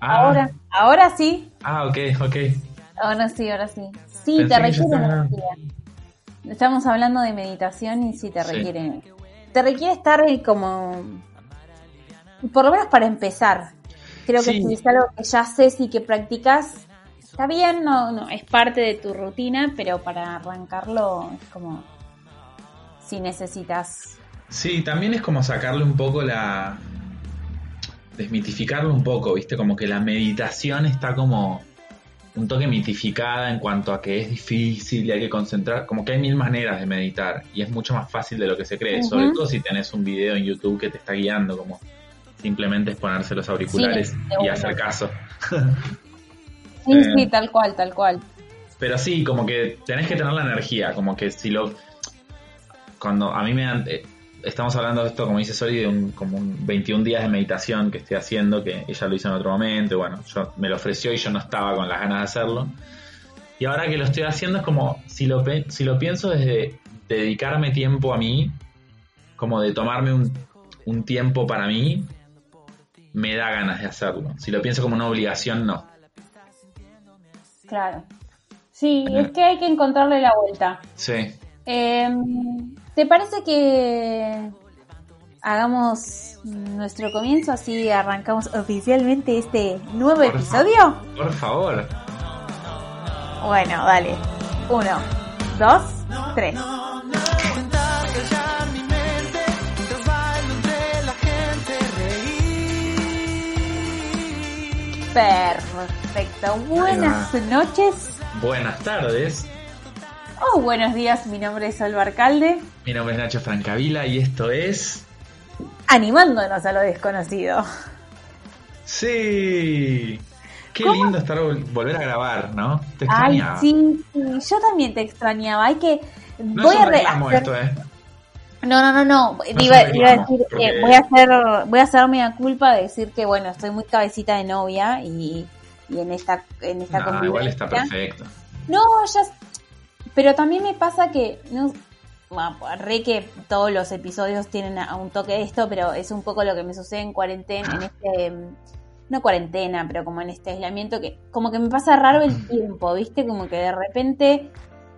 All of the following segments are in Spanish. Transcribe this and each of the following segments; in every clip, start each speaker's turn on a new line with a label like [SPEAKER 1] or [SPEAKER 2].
[SPEAKER 1] Ah.
[SPEAKER 2] Ahora, ahora sí.
[SPEAKER 1] Ah, ok, ok.
[SPEAKER 2] Ahora sí, ahora sí. Sí, te requiere energía. Estamos hablando de meditación y sí te requiere. Te requiere estar como. Por lo menos para empezar. Creo que si es algo que ya haces y que practicas, está bien, no, no, es parte de tu rutina, pero para arrancarlo es como. Si necesitas.
[SPEAKER 1] Sí, también es como sacarle un poco la. Desmitificarlo un poco, ¿viste? Como que la meditación está como un toque mitificada en cuanto a que es difícil y hay que concentrar, como que hay mil maneras de meditar y es mucho más fácil de lo que se cree, sobre todo si tenés un video en YouTube que te está guiando, como simplemente es ponerse los auriculares y hacer caso.
[SPEAKER 2] sí, sí, eh, tal cual, tal cual.
[SPEAKER 1] Pero sí, como que tenés que tener la energía, como que si lo... Cuando a mí me dan... Eh, estamos hablando de esto, como dice Soli, de un, como un 21 días de meditación que estoy haciendo, que ella lo hizo en otro momento, y bueno, yo me lo ofreció y yo no estaba con las ganas de hacerlo. Y ahora que lo estoy haciendo es como, si lo, si lo pienso desde dedicarme tiempo a mí, como de tomarme un, un tiempo para mí, me da ganas de hacerlo. Si lo pienso como una obligación, no.
[SPEAKER 2] Claro. Sí, es que hay que encontrarle la vuelta.
[SPEAKER 1] Sí.
[SPEAKER 2] Eh, ¿Te parece que hagamos nuestro comienzo así arrancamos oficialmente este nuevo episodio?
[SPEAKER 1] por favor.
[SPEAKER 2] Bueno, dale. Uno, dos, tres. Perfecto. Buenas noches.
[SPEAKER 1] Buenas tardes.
[SPEAKER 2] Oh, buenos días, mi nombre es Alba Alcalde.
[SPEAKER 1] Mi nombre es Nacho Francavila y esto es...
[SPEAKER 2] Animándonos a lo desconocido.
[SPEAKER 1] Sí. Qué lindo estar volver a grabar, ¿no? Te extrañaba.
[SPEAKER 2] Ay, sí, yo también te extrañaba. Hay que...
[SPEAKER 1] No voy a esto, ¿eh?
[SPEAKER 2] No, no, no, no. iba, a decir, voy a hacer, voy a hacerme la culpa de decir que bueno, estoy muy cabecita de novia y, y en esta, en esta
[SPEAKER 1] no, igual está perfecto.
[SPEAKER 2] No, ya pero también me pasa que, no, bueno, re que todos los episodios tienen a un toque de esto, pero es un poco lo que me sucede en cuarentena, en este, no cuarentena, pero como en este aislamiento, que como que me pasa raro el tiempo, ¿viste? Como que de repente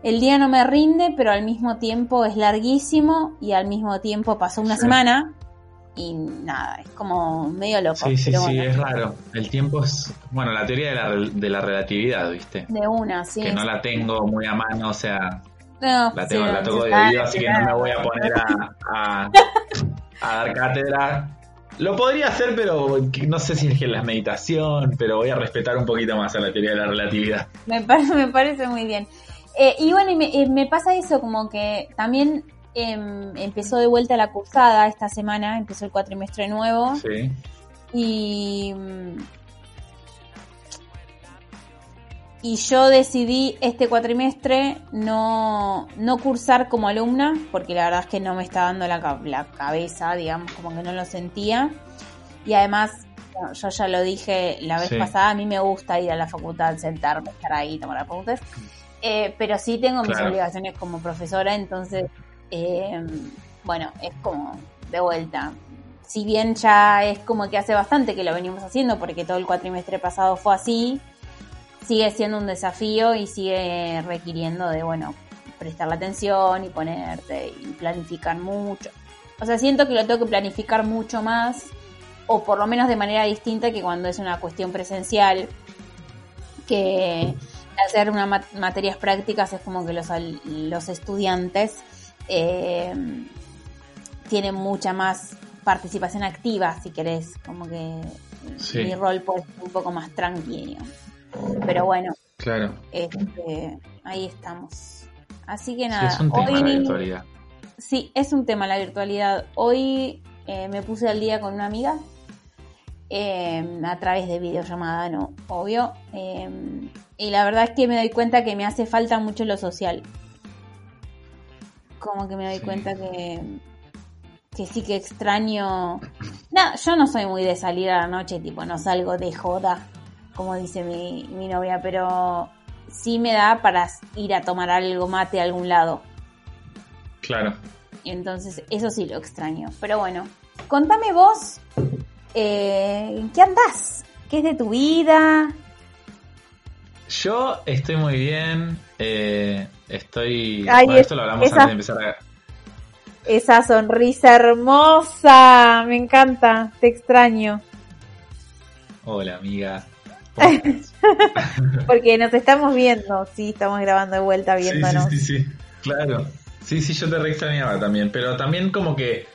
[SPEAKER 2] el día no me rinde, pero al mismo tiempo es larguísimo y al mismo tiempo pasó una semana y nada, es como medio loco.
[SPEAKER 1] Sí, sí, sí, es raro. El tiempo es, bueno, la teoría de la, de la relatividad, ¿viste?
[SPEAKER 2] De una, sí.
[SPEAKER 1] Que no la tengo muy a mano, o sea, la, tengo, la toco de oído, así que no me voy a poner a, a, dar cátedra. Lo podría hacer, pero no sé si es que la meditación, pero voy a respetar un poquito más a la teoría de la relatividad.
[SPEAKER 2] Me, parece, me parece muy bien. Eh, y bueno, me, me pasa eso, como que también Em, empezó de vuelta la cursada esta semana, empezó el cuatrimestre nuevo.
[SPEAKER 1] Sí.
[SPEAKER 2] Y, y yo decidí este cuatrimestre no, no cursar como alumna, porque la verdad es que no me está dando la, la cabeza, digamos, como que no lo sentía. Y además, yo ya lo dije la vez pasada, a mí me gusta ir a la facultad, sentarme, estar ahí, tomar apuntes. Eh, pero sí tengo mis obligaciones como profesora, entonces eh, bueno, es como de vuelta. Si bien ya es como que hace bastante que lo venimos haciendo, porque todo el cuatrimestre pasado fue así, sigue siendo un desafío y sigue requiriendo de, bueno, prestar la atención y ponerte y planificar mucho. O sea, siento que lo tengo que planificar mucho más, o por lo menos de manera distinta que cuando es una cuestión presencial, que hacer unas materias prácticas es como que los, los estudiantes eh, tiene mucha más participación activa, si querés, como que mi rol puede ser un poco más tranquilo. Pero bueno,
[SPEAKER 1] claro.
[SPEAKER 2] Este, ahí estamos. Así que nada.
[SPEAKER 1] es un tema la virtualidad.
[SPEAKER 2] Sí, es un tema la virtualidad. Hoy eh, me puse al día con una amiga eh, a través de videollamada, ¿no? Obvio. y la verdad es que me doy cuenta que me hace falta mucho lo social como que me doy cuenta que, que sí que extraño. No, yo no soy muy de salir a la noche, tipo, no salgo de joda, como dice mi, mi novia, pero sí me da para ir a tomar algo mate a algún lado.
[SPEAKER 1] Claro.
[SPEAKER 2] Entonces, eso sí lo extraño. Pero bueno, contame vos, eh, ¿en qué andás? ¿Qué es de tu vida?
[SPEAKER 1] Yo estoy muy bien. eh, estoy.
[SPEAKER 2] Ay,
[SPEAKER 1] bueno, esto lo hablamos
[SPEAKER 2] esa-
[SPEAKER 1] antes de empezar a.
[SPEAKER 2] Esa sonrisa hermosa, me encanta, te extraño.
[SPEAKER 1] Hola, amiga.
[SPEAKER 2] Porque nos estamos viendo, sí, estamos grabando de vuelta viéndonos.
[SPEAKER 1] sí, sí, sí, claro. Sí, sí, yo te re extrañaba también, pero también como que,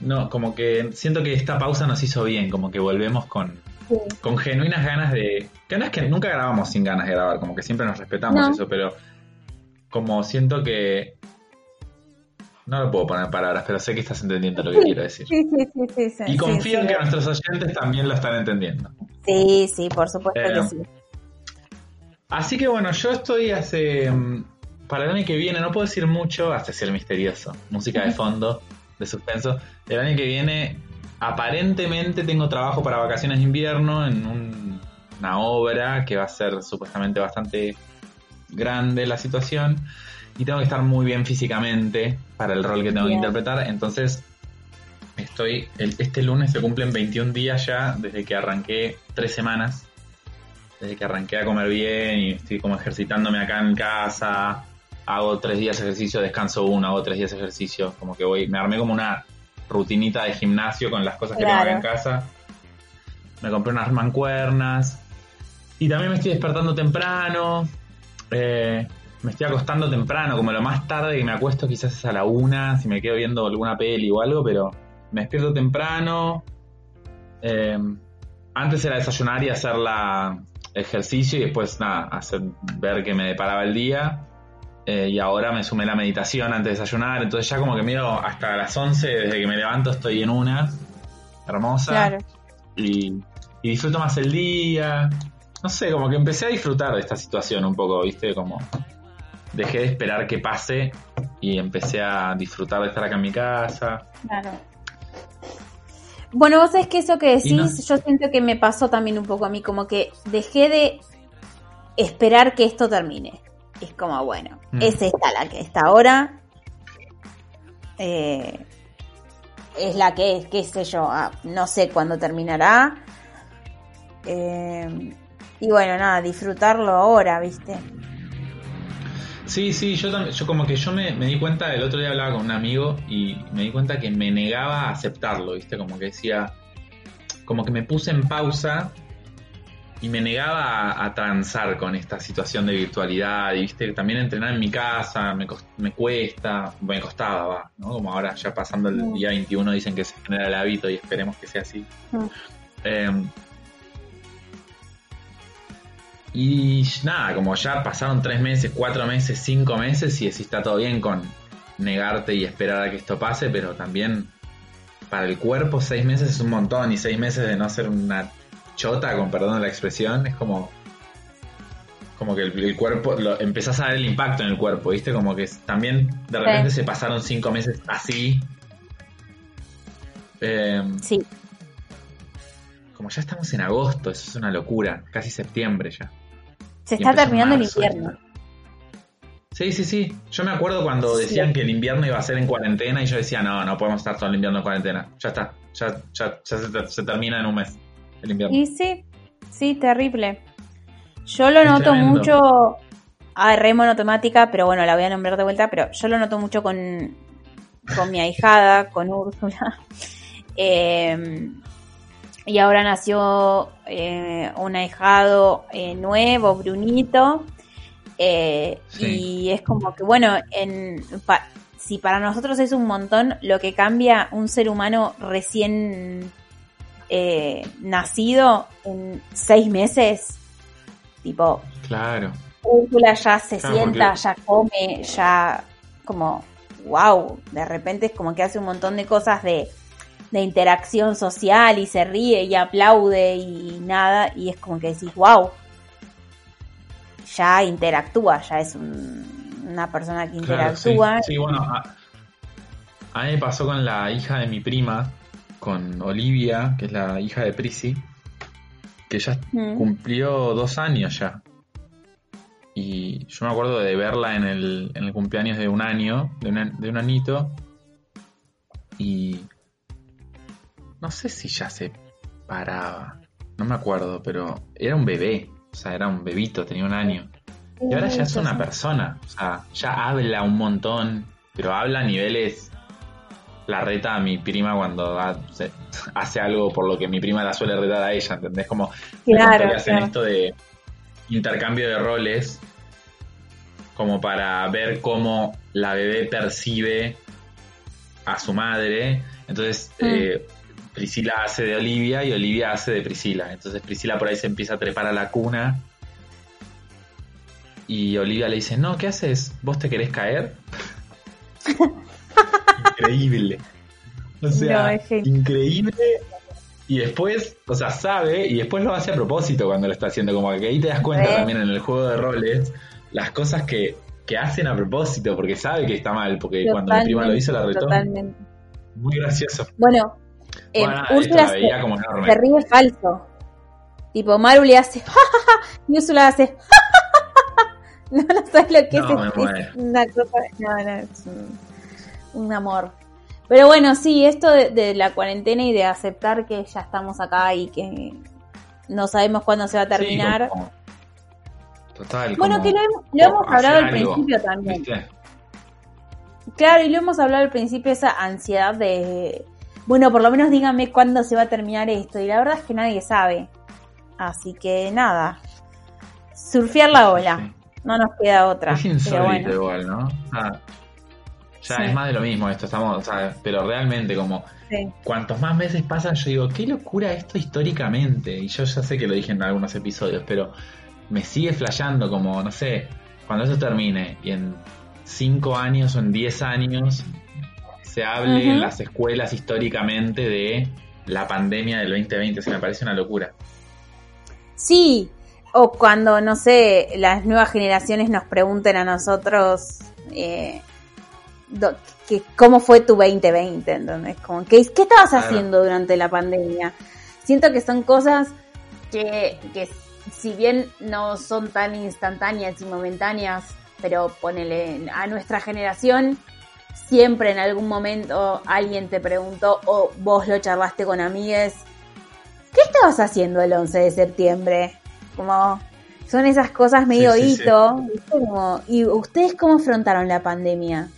[SPEAKER 1] no, como que siento que esta pausa nos hizo bien, como que volvemos con,
[SPEAKER 2] Sí.
[SPEAKER 1] con genuinas ganas de, que no es que nunca grabamos sin ganas de grabar, como que siempre nos respetamos
[SPEAKER 2] No.
[SPEAKER 1] eso, pero como siento que, no lo puedo poner en palabras, pero sé que estás entendiendo lo que
[SPEAKER 2] Sí,
[SPEAKER 1] quiero decir.
[SPEAKER 2] Sí, sí, sí,
[SPEAKER 1] Y confío en que nuestros oyentes también lo están entendiendo.
[SPEAKER 2] Sí, sí, por supuesto
[SPEAKER 1] Eh,
[SPEAKER 2] que sí.
[SPEAKER 1] Así que bueno, yo estoy hace. mm, Para el año que viene, no puedo decir mucho, hasta ser misterioso. Música de fondo, de suspenso. El año que viene, aparentemente tengo trabajo para vacaciones de invierno en un- una obra que va a ser supuestamente bastante grande la situación. Y tengo que estar muy bien físicamente para el rol que tengo que interpretar. Entonces, estoy. el- este lunes se cumplen 21 días ya desde que arranqué tres semanas desde que arranqué a comer bien y estoy como ejercitándome acá en casa, hago tres días de ejercicio, descanso uno, hago tres días de ejercicio, como que voy, me armé como una rutinita de gimnasio con las cosas que
[SPEAKER 2] Claro.
[SPEAKER 1] tengo acá en casa. Me compré unas mancuernas y también me estoy despertando temprano. Eh, me estoy acostando temprano, como lo más tarde que me acuesto quizás es a la una, si me quedo viendo alguna peli o algo, pero me despierto temprano. eh, antes era desayunar y hacer la ejercicio y después nada, hacer ver que me deparaba el día. Eh, y ahora me sumé la meditación antes de desayunar, entonces ya como que miro hasta las 11, desde que me levanto estoy en una, hermosa,
[SPEAKER 2] Claro.
[SPEAKER 1] y, y disfruto más el día. No sé, como que empecé a disfrutar de esta situación un poco, ¿viste? Como dejé de esperar que pase y empecé a disfrutar de estar acá en mi casa.
[SPEAKER 2] Claro. Bueno, vos sabés que eso que decís,
[SPEAKER 1] no-
[SPEAKER 2] yo siento que me pasó también un poco a mí, como que dejé de esperar que esto termine. Es como, bueno,
[SPEAKER 1] Mm.
[SPEAKER 2] es esta la que está ahora. Eh, es la que es, qué sé yo, ah, no sé cuándo terminará. Eh, y bueno, nada, disfrutarlo ahora, ¿viste?
[SPEAKER 1] Sí, sí, yo también, yo como que yo me, me di cuenta, el otro día hablaba con un amigo y me di cuenta que me negaba a aceptarlo, ¿viste? Como que decía, como que me puse en pausa y me negaba a, a transar con esta situación de virtualidad y, ¿viste? También entrenar en mi casa me, cos- me cuesta, me costaba, va, ¿no? Como ahora ya pasando el día 21 dicen que se genera el hábito y esperemos que sea así.
[SPEAKER 2] Mm.
[SPEAKER 1] Eh, y nada, como ya pasaron tres meses, cuatro meses, cinco meses, y decís está todo bien con negarte y esperar a que esto pase, pero también para el cuerpo seis meses es un montón y seis meses de no ser una chota, con perdón de la expresión, es como como que el, el cuerpo, lo, empezás a ver el impacto en el cuerpo, ¿viste? Como que también de repente se pasaron cinco meses así. Eh,
[SPEAKER 2] Sí,
[SPEAKER 1] como ya estamos en agosto, eso es una locura, casi septiembre ya.
[SPEAKER 2] Se está terminando el invierno.
[SPEAKER 1] Sí, sí, sí. Yo me acuerdo cuando
[SPEAKER 2] Sí.
[SPEAKER 1] decían que el invierno iba a ser en cuarentena y yo decía, no, no podemos estar todo el invierno en cuarentena. Ya está, ya, ya, ya se, ter- se termina en un mes el invierno.
[SPEAKER 2] Y sí, sí, terrible. Yo lo
[SPEAKER 1] Es
[SPEAKER 2] noto
[SPEAKER 1] tremendo.
[SPEAKER 2] mucho. Ah, re monotemática, pero bueno, la voy a nombrar de vuelta. Pero yo lo noto mucho con, con mi ahijada, con Úrsula. Eh, y ahora nació eh, un ahijado eh, nuevo, Brunito. Eh,
[SPEAKER 1] Sí.
[SPEAKER 2] Y es como que, bueno, en, pa- si para nosotros es un montón, lo que cambia un ser humano recién eh, nacido en seis meses, tipo,
[SPEAKER 1] Claro.
[SPEAKER 2] Úrsula ya se
[SPEAKER 1] Claro,
[SPEAKER 2] sienta,
[SPEAKER 1] porque-
[SPEAKER 2] ya come, ya como, wow, de repente es como que hace un montón de cosas de, de interacción social y se ríe y aplaude y nada, y es como que decís, wow, ya interactúa, ya es un- una persona que
[SPEAKER 1] Claro, sí.
[SPEAKER 2] interactúa.
[SPEAKER 1] Sí, bueno, a, a mí me pasó con la hija de mi prima, con Olivia, que es la hija de Prisi, que ya
[SPEAKER 2] Mm.
[SPEAKER 1] cumplió dos años ya. Y yo me acuerdo de verla en el, en el cumpleaños de un año, de, una- de un anito, y no sé si ya se paraba. no me acuerdo, pero era un bebé, o sea, era un bebito, tenía un año. Y ahora ya es una persona, o sea, ya habla un montón, pero habla a niveles... La reta a mi prima cuando hace algo por lo que mi prima la suele retar a ella, ¿entendés? Como
[SPEAKER 2] claro,
[SPEAKER 1] hacen esto de intercambio de roles como para ver cómo la bebé percibe a su madre. Entonces, mm. eh, Priscila hace de Olivia y Olivia hace de Priscila. Entonces Priscila por ahí se empieza a trepar a la cuna. Y Olivia le dice, no, ¿qué haces? ¿Vos te querés caer? increíble. O sea, increíble. Y después, o sea, sabe y después lo hace a propósito cuando lo está haciendo. Como que ahí te das cuenta también en el juego de roles las cosas que, que hacen a propósito, porque sabe que está mal, porque cuando mi prima lo hizo la retó. Totalmente. Muy gracioso.
[SPEAKER 2] Bueno, eh, Úrsula se, se, ríe falso. Tipo, Maru le hace y Úrsula hace no, no sabes lo que es, es, una cosa, no, no, es un, amor. Pero bueno, sí, esto de, la cuarentena y de aceptar que ya estamos acá y que no sabemos cuándo se va a terminar.
[SPEAKER 1] total.
[SPEAKER 2] Bueno, que lo, hemos hablado al principio también. Claro, y lo hemos hablado al principio, esa ansiedad de bueno, por lo menos díganme cuándo se va a terminar esto. Y la verdad es que nadie sabe. Así que nada, surfear la ola. No nos queda otra.
[SPEAKER 1] Es insólito igual, ¿no? ya es más de lo mismo esto, estamos, pero realmente como cuantos más meses pasan, yo digo, qué locura esto históricamente. Y yo ya sé que lo dije en algunos episodios, pero me sigue flasheando como, no sé, cuando eso termine y en 5 años o en 10 años se hable en las escuelas históricamente de la pandemia del 2020. Se me parece una locura.
[SPEAKER 2] Sí, o cuando, no sé, las nuevas generaciones nos pregunten a nosotros eh, que, cómo fue tu 2020, entonces, como, ¿qué, ¿qué estabas haciendo durante la pandemia? Siento que son cosas que, que si bien no son tan instantáneas y momentáneas, pero ponele a nuestra generación siempre en algún momento alguien te preguntó o vos lo charlaste con amigues, ¿qué estabas haciendo el 11 de septiembre? Como son esas cosas medio hito. ¿Y ustedes cómo afrontaron la pandemia?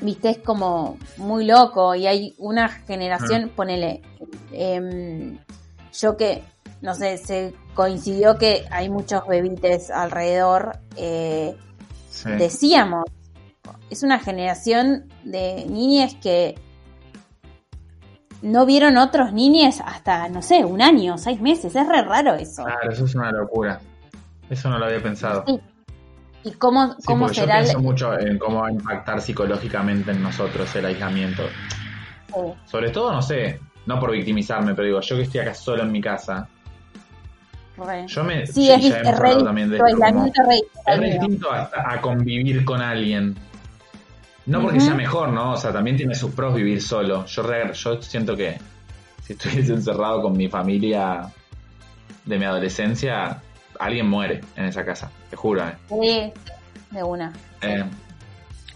[SPEAKER 2] Viste, es como muy loco y hay una generación, ah. ponele, em, yo que, no sé, se coincidió que hay muchos bebites alrededor, eh, decíamos, es una generación de niñas que no vieron otros niñes hasta, no sé, un año, seis meses. Es re raro eso.
[SPEAKER 1] Claro, eso es una locura. Eso no lo había pensado.
[SPEAKER 2] ¿Y cómo, cómo será?
[SPEAKER 1] Yo pienso mucho en cómo va a impactar psicológicamente en nosotros el aislamiento. Sobre todo, no sé, no por victimizarme, pero digo, yo que estoy acá solo en mi casa. Yo me.
[SPEAKER 2] Sí, es, también de
[SPEAKER 1] es distinto a convivir con alguien. No porque sea mejor, ¿no? O sea, también tiene sus pros vivir solo. Yo, yo siento que si estuviese encerrado con mi familia de mi adolescencia, alguien muere en esa casa, te juro. ¿eh?
[SPEAKER 2] Sí, de una.
[SPEAKER 1] Eh,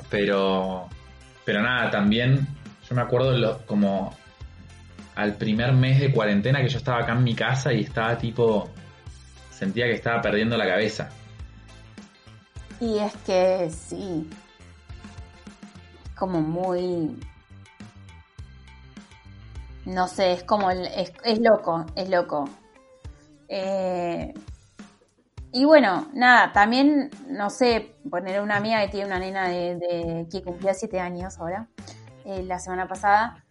[SPEAKER 1] pero, pero nada, también yo me acuerdo lo, como al primer mes de cuarentena que yo estaba acá en mi casa y estaba tipo, sentía que estaba perdiendo la cabeza.
[SPEAKER 2] Y es que sí, como muy... No sé, es como... Es, es loco, es loco. Eh, y bueno, nada, también, no sé, poner una amiga que tiene una nena de, que cumplía siete años ahora, eh, la semana pasada,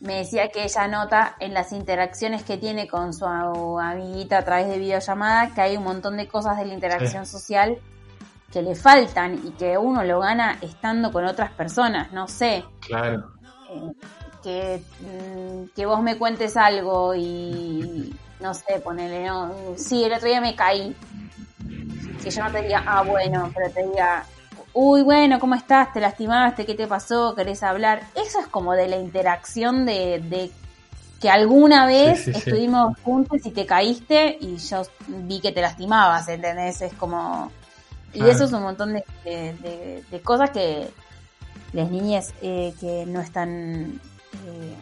[SPEAKER 2] me decía que ella nota en las interacciones que tiene con su amiguita a través de videollamada que hay un montón de cosas de la interacción social que le faltan y que uno lo gana estando con otras personas, no sé.
[SPEAKER 1] Claro.
[SPEAKER 2] Eh, que, mm, que vos me cuentes algo y no sé, ponele, no, sí, el otro día me caí. Que yo no te diga, ah, bueno, pero te diga, uy, bueno, ¿cómo estás? ¿Te lastimaste? ¿Qué te pasó? ¿Querés hablar? Eso es como de la interacción de, de que alguna vez estuvimos juntos y te caíste y yo vi que te lastimabas, ¿entendés? Es como y eso es un montón de, cosas que las niñas eh, que no están eh,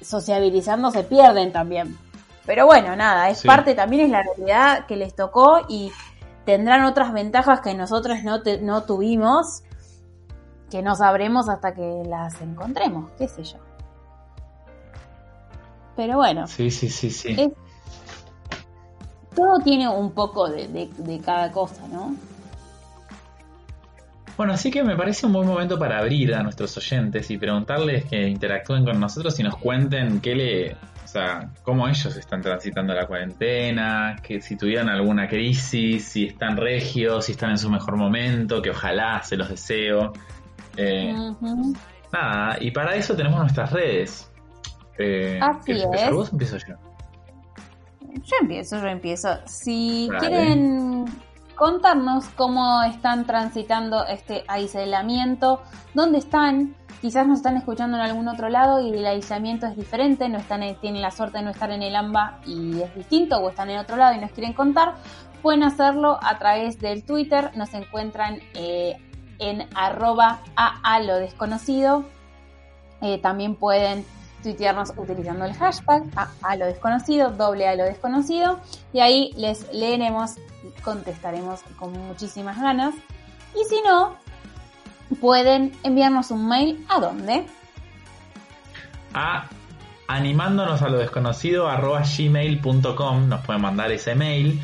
[SPEAKER 2] sociabilizando se pierden también. Pero bueno, nada, es parte también, es la realidad que les tocó y tendrán otras ventajas que nosotros no, no tuvimos, que no sabremos hasta que las encontremos, qué sé yo. Pero bueno.
[SPEAKER 1] Sí, sí, sí, sí.
[SPEAKER 2] todo tiene un poco de, de cada cosa, ¿no?
[SPEAKER 1] Bueno, así que me parece un buen momento para abrir a nuestros oyentes y preguntarles que interactúen con nosotros y nos cuenten qué le, o sea, cómo ellos están transitando la cuarentena, que si tuvieran alguna crisis, si están regios, si están en su mejor momento, que ojalá se los deseo. Eh, nada, y para eso tenemos nuestras redes.
[SPEAKER 2] Eh, Así es. ¿Vos empiezo yo? Yo empiezo, yo empiezo. Si quieren contarnos cómo están transitando este aislamiento, dónde están, quizás nos están escuchando en algún otro lado y el aislamiento es diferente, no están, tienen la suerte de no estar en el AMBA y es distinto, o están en otro lado y nos quieren contar, pueden hacerlo a través del Twitter, nos encuentran eh, en arroba a, lo desconocido, eh, también pueden tuitearnos utilizando el hashtag a, lo desconocido, doble a lo desconocido, y ahí les leeremos contestaremos con muchísimas ganas. Y si no, pueden enviarnos un mail a dónde?
[SPEAKER 1] A animándonos a lo desconocido arroba gmail.com nos pueden mandar ese mail.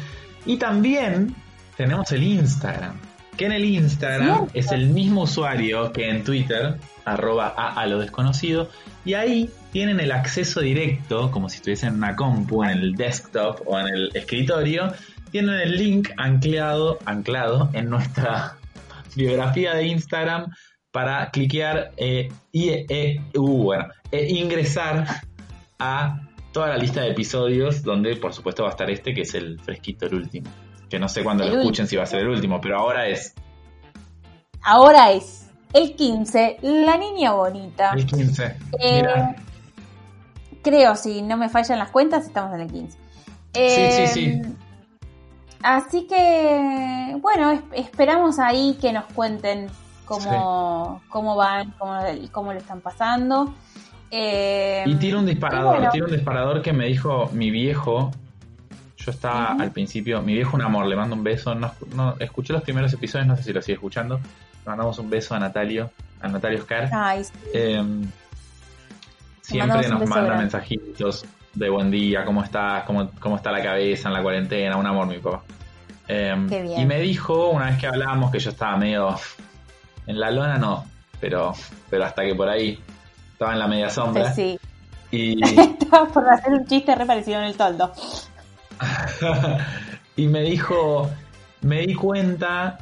[SPEAKER 1] Y también tenemos el Instagram. Que en el Instagram es el mismo usuario que en Twitter, arroba a, lo desconocido. Y ahí tienen el acceso directo, como si estuviesen en una compu, en el desktop o en el escritorio, tienen el link anclado, anclado en nuestra biografía de Instagram para cliquear eh, y eh, uh, e ingresar a toda la lista de episodios donde por supuesto va a estar este que es el fresquito, el último. Que no sé cuándo lo escuchen si va a ser el último, pero ahora es.
[SPEAKER 2] Ahora es el 15, la niña bonita.
[SPEAKER 1] El 15.
[SPEAKER 2] Eh, creo, si no me fallan las cuentas, estamos en el 15.
[SPEAKER 1] sí, sí, sí.
[SPEAKER 2] Así que, bueno, esperamos ahí que nos cuenten cómo, cómo van, cómo, cómo lo están pasando.
[SPEAKER 1] Eh, y tira un disparador, tira un disparador que me dijo mi viejo. Yo estaba al principio, mi viejo un amor, le mando un beso. No, escuché los primeros episodios, no sé si lo sigue escuchando. Le mandamos un beso a Natalio, a Natalio Oscar. Em, siempre nos manda mensajitos de buen día, cómo estás, cómo, cómo está la cabeza en la cuarentena, un amor mi papá. Em, y me dijo, una vez que hablábamos, que yo estaba medio en la lona, no, pero, pero hasta que por ahí estaba en la media sombra.
[SPEAKER 2] Sí. Y... estaba por hacer un chiste re parecido en el toldo.
[SPEAKER 1] y me dijo, me di cuenta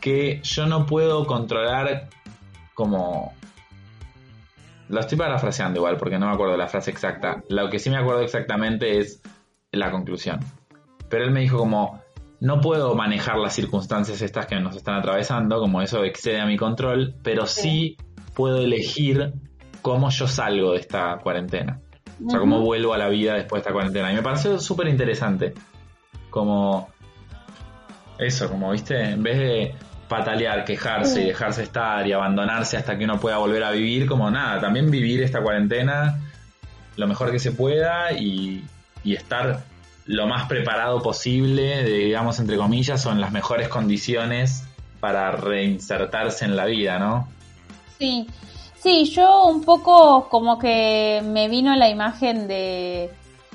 [SPEAKER 1] que yo no puedo controlar como lo estoy parafraseando igual porque no me acuerdo la frase exacta. Lo que sí me acuerdo exactamente es la conclusión. Pero él me dijo como, no puedo manejar las circunstancias estas que nos están atravesando, como eso excede a mi control, pero sí, puedo elegir cómo yo salgo de esta cuarentena. O sea, cómo vuelvo a la vida después de esta cuarentena. Y me pareció súper interesante. Como... Eso, como viste, en vez de patalear, quejarse y dejarse estar y abandonarse hasta que uno pueda volver a vivir, como nada, también vivir esta cuarentena lo mejor que se pueda y, estar lo más preparado posible, digamos, entre comillas, o en las mejores condiciones para reinsertarse en la vida, ¿no?
[SPEAKER 2] Sí, sí, yo un poco como que me vino la imagen de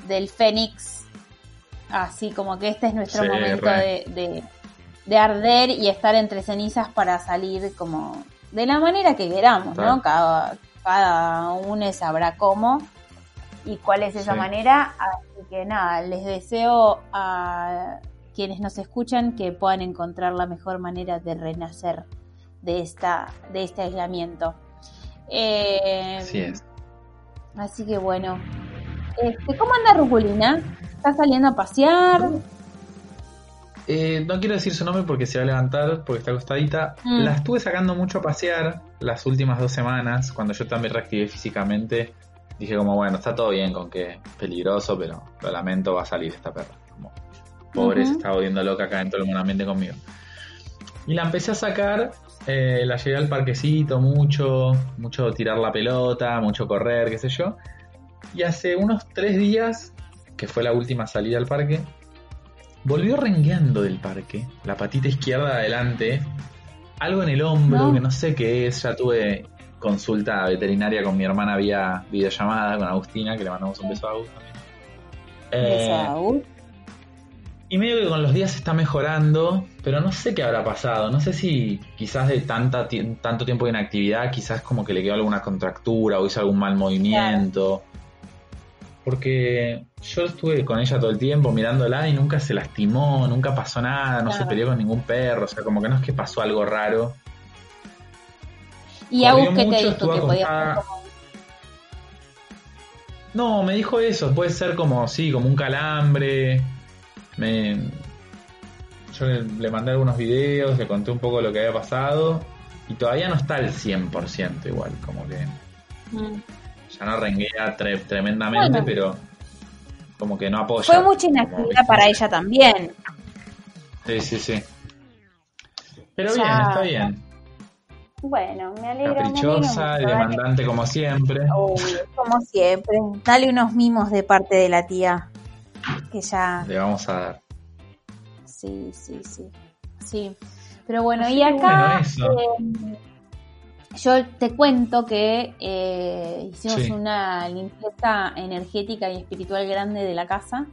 [SPEAKER 2] del Fénix, así como que este es nuestro momento de de arder y estar entre cenizas para salir como de la manera que queramos, ¿no? Cada, cada uno sabrá cómo y cuál es esa manera. Así que nada, les deseo a quienes nos escuchan que puedan encontrar la mejor manera de renacer de esta de este aislamiento.
[SPEAKER 1] Eh, así es.
[SPEAKER 2] Así que bueno. Este, ¿Cómo anda Rupulina? ¿Está saliendo a pasear?
[SPEAKER 1] Eh, no quiero decir su nombre porque se va a levantar, porque está acostadita. Mm. La estuve sacando mucho a pasear las últimas dos semanas, cuando yo también reactivé físicamente. Dije como, bueno, está todo bien con que es peligroso, pero lo lamento, va a salir esta perra. Como, pobre, se está volviendo loca acá dentro del ambiente conmigo. Y la empecé a sacar, eh, la llevé al parquecito mucho, mucho tirar la pelota, mucho correr, qué sé yo. Y hace unos tres días que fue la última salida al parque, volvió rengueando del parque, la patita izquierda adelante, algo en el hombro,
[SPEAKER 2] No.
[SPEAKER 1] que no sé qué es, ya tuve consulta veterinaria con mi hermana vía videollamada, con Agustina, que le mandamos un beso a Agus también. Eh, y medio que con los días está mejorando, pero no sé qué habrá pasado. No sé si quizás de tanta tanto tiempo de inactividad, quizás como que le quedó alguna contractura o hizo algún mal movimiento. Porque yo estuve con ella todo el tiempo mirándola y nunca se lastimó, nunca pasó nada, no se peleó con ningún perro, o sea, como que no es que pasó algo raro.
[SPEAKER 2] Y Agus, ¿qué te dijo? Que podía
[SPEAKER 1] acostada.
[SPEAKER 2] ser como-
[SPEAKER 1] No, me dijo eso, puede ser como, sí, como un calambre. Me... Yo le, le mandé algunos videos, le conté un poco lo que había pasado y todavía no está al 100% igual, como que
[SPEAKER 2] Mm.
[SPEAKER 1] ya no renguea tre- tremendamente,
[SPEAKER 2] Bueno.
[SPEAKER 1] pero como que no apoya.
[SPEAKER 2] Fue mucha inactividad para ella también.
[SPEAKER 1] Sí, sí, sí. Pero
[SPEAKER 2] Ya.
[SPEAKER 1] bien, está bien.
[SPEAKER 2] Bueno, me alegro.
[SPEAKER 1] Caprichosa y
[SPEAKER 2] me alegro mucho, dale.
[SPEAKER 1] demandante como siempre.
[SPEAKER 2] Como siempre. Dale unos mimos de parte de la tía. Que ya.
[SPEAKER 1] Le vamos a dar.
[SPEAKER 2] Sí, sí, sí. Sí. Pero bueno,
[SPEAKER 1] Así
[SPEAKER 2] y acá.
[SPEAKER 1] bueno,
[SPEAKER 2] eh, yo te cuento que eh, hicimos
[SPEAKER 1] Sí.
[SPEAKER 2] una limpieza energética y espiritual grande de la casa.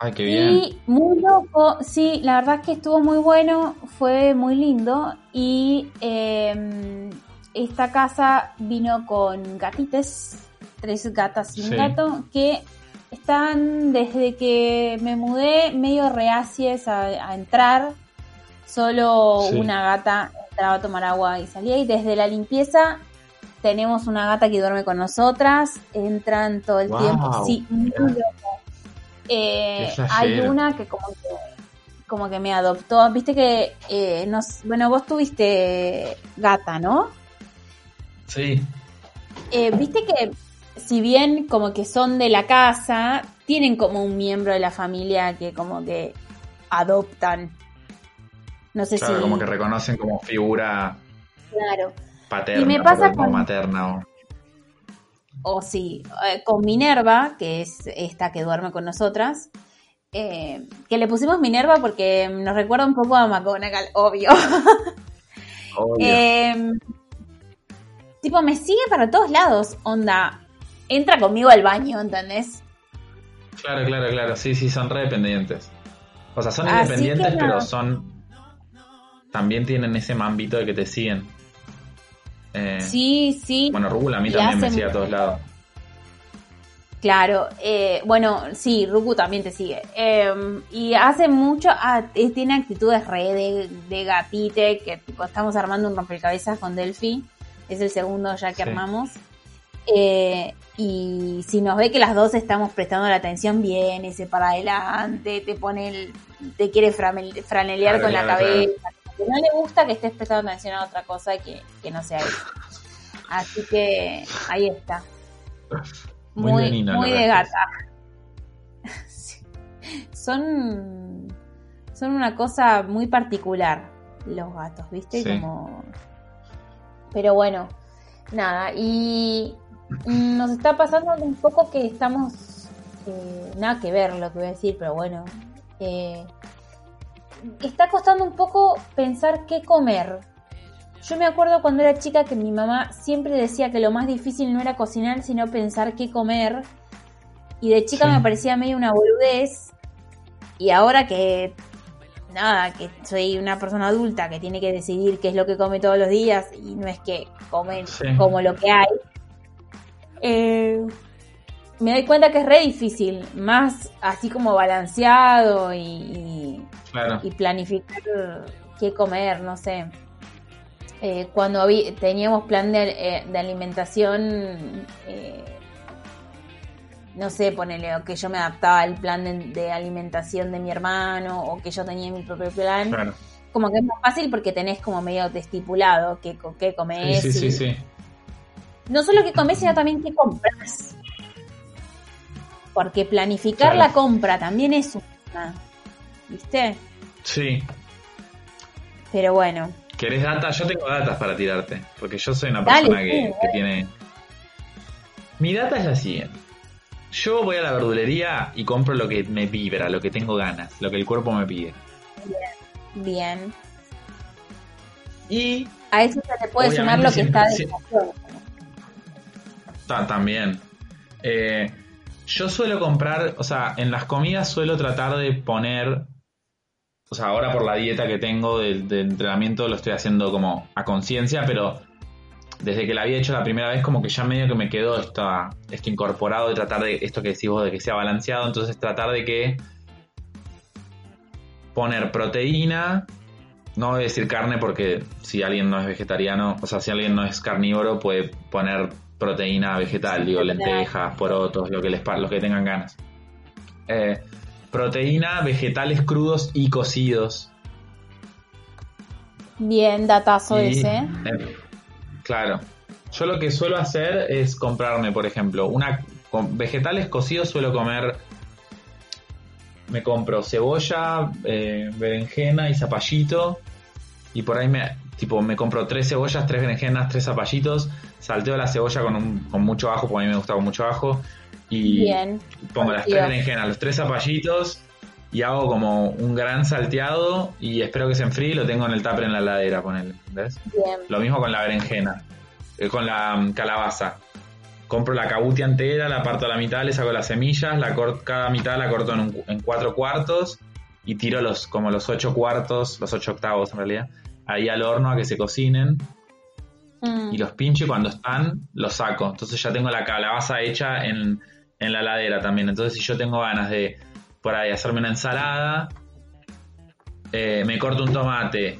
[SPEAKER 1] Ay, qué bien.
[SPEAKER 2] Y muy loco, sí, la verdad es que estuvo muy bueno, fue muy lindo. Y eh, esta casa vino con gatites, tres gatas y un
[SPEAKER 1] Sí.
[SPEAKER 2] gato, que están desde que me mudé medio reacies a, a entrar. Solo
[SPEAKER 1] Sí.
[SPEAKER 2] una gata entraba a tomar agua y salía. Y desde la limpieza tenemos una gata que duerme con nosotras, entran todo el
[SPEAKER 1] Wow,
[SPEAKER 2] tiempo. Sí. Eh, hay una que como que como que me adoptó. Viste que eh, nos, bueno, vos tuviste gata, ¿no?
[SPEAKER 1] Sí,
[SPEAKER 2] Eh, Viste que si bien como que son de la casa, tienen como un miembro de la familia que como que adoptan. No sé
[SPEAKER 1] claro,
[SPEAKER 2] si
[SPEAKER 1] como que reconocen como figura
[SPEAKER 2] claro.
[SPEAKER 1] paterna
[SPEAKER 2] Y me pasa con-
[SPEAKER 1] materna. o-
[SPEAKER 2] o sí, eh, con Minerva, que es esta que duerme con nosotras, eh, que le pusimos Minerva porque nos recuerda un poco a McGonagall, obvio.
[SPEAKER 1] Obvio.
[SPEAKER 2] Eh, tipo, me sigue para todos lados, onda. Entra conmigo al baño, ¿entendés?
[SPEAKER 1] Claro, claro, claro. Sí, sí, son re dependientes. O sea, son
[SPEAKER 2] Así
[SPEAKER 1] independientes, pero
[SPEAKER 2] no.
[SPEAKER 1] son. También tienen ese mambito de que te siguen. Eh,
[SPEAKER 2] Sí, sí.
[SPEAKER 1] Bueno, Rúgula a mí
[SPEAKER 2] Y
[SPEAKER 1] también me sigue a todos lados.
[SPEAKER 2] Claro, eh, bueno, sí, Ruku también te sigue. Eh, y hace mucho, ah, eh, tiene actitudes re de, de gatite, que tipo, estamos armando un rompecabezas con Delphi, es el segundo ya que
[SPEAKER 1] Sí.
[SPEAKER 2] armamos. Eh, y si nos ve que las dos estamos prestando la atención, viene, se para adelante, te pone el, te quiere franelear con la cabeza. Que no le gusta que estés prestando atención a otra cosa que, que no sea eso. Así que ahí está.
[SPEAKER 1] Muy
[SPEAKER 2] Muy, muy de gata. Sí. Son, son una cosa muy particular los gatos, ¿viste?
[SPEAKER 1] Sí.
[SPEAKER 2] Como... Pero bueno, nada. Y nos está pasando un poco que estamos... eh, nada que ver lo que voy a decir, pero bueno. eh, está costando un poco pensar qué comer. Yo me acuerdo cuando era chica que mi mamá siempre decía que lo más difícil no era cocinar, sino pensar qué comer. Y de chica
[SPEAKER 1] Sí.
[SPEAKER 2] me parecía medio una boludez. Y ahora que, nada, que soy una persona adulta que tiene que decidir qué es lo que come todos los días y no es que comen
[SPEAKER 1] Sí.
[SPEAKER 2] como lo que hay, eh, me doy cuenta que es re difícil. Más así como balanceado y- y
[SPEAKER 1] Claro.
[SPEAKER 2] y planificar qué comer, no sé. Eh, cuando teníamos plan de, eh, de alimentación, eh, no sé, ponele, o que yo me adaptaba al plan de, de alimentación de mi hermano, o que yo tenía mi propio plan,
[SPEAKER 1] Claro.
[SPEAKER 2] como que es más fácil porque tenés como medio estipulado qué, qué
[SPEAKER 1] Sí,
[SPEAKER 2] comés.
[SPEAKER 1] sí, sí,
[SPEAKER 2] y-
[SPEAKER 1] sí.
[SPEAKER 2] No solo qué comés, sino también qué compras. Porque planificar
[SPEAKER 1] Claro.
[SPEAKER 2] la compra también es una... ¿Viste?
[SPEAKER 1] Sí.
[SPEAKER 2] Pero bueno.
[SPEAKER 1] ¿Querés data? Yo tengo datas para tirarte. Porque yo soy una
[SPEAKER 2] Dale,
[SPEAKER 1] persona que,
[SPEAKER 2] sí,
[SPEAKER 1] que tiene. Mi data es la siguiente. Yo voy a la verdulería y compro lo que me vibra, lo que tengo ganas, lo que el cuerpo me pide.
[SPEAKER 2] Bien.
[SPEAKER 1] Y
[SPEAKER 2] A eso se le puede sumar lo que está de.
[SPEAKER 1] Ta- también. Eh, yo suelo comprar, o sea, en las comidas suelo tratar de poner, o sea, ahora por la dieta que tengo del, del entrenamiento lo estoy haciendo como a conciencia, pero desde que la había hecho la primera vez como que ya medio que me quedó esto incorporado de tratar de esto que decís vos, de que sea balanceado, entonces tratar de que poner proteína, no voy a decir carne porque si alguien no es vegetariano, o sea, si alguien no es carnívoro puede poner proteína vegetal, digo, lentejas, porotos, lo que les los que tengan ganas. Eh, proteína, vegetales crudos y cocidos.
[SPEAKER 2] Bien, datazo
[SPEAKER 1] Y,
[SPEAKER 2] ese.
[SPEAKER 1] eh, claro. Yo lo que suelo hacer es comprarme, por ejemplo, una con vegetales cocidos suelo comer. Me compro cebolla, eh, berenjena y zapallito. Y por ahí me, tipo, me compro tres cebollas, tres berenjenas, tres zapallitos. Salteo la cebolla con, un- con mucho ajo, porque a mí me gusta con mucho ajo. Y
[SPEAKER 2] Bien.
[SPEAKER 1] pongo las tres berenjenas, los tres zapallitos y hago como un gran salteado y espero que se enfríe y lo tengo en el tupper en la heladera, ponele, ¿ves?
[SPEAKER 2] Bien.
[SPEAKER 1] Lo mismo con la berenjena, eh, con la mm, calabaza. Compro la cabutia entera, la parto a la mitad, le saco las semillas, la cor- cada mitad la corto en, un en cuatro cuartos y tiro los como los ocho cuartos, los ocho octavos en realidad, ahí al horno a que se cocinen
[SPEAKER 2] Mm.
[SPEAKER 1] y los pincho y cuando están los saco. Entonces ya tengo la calabaza hecha en, en la ladera también. Entonces si yo tengo ganas de por ahí hacerme una ensalada, eh, me corto un tomate,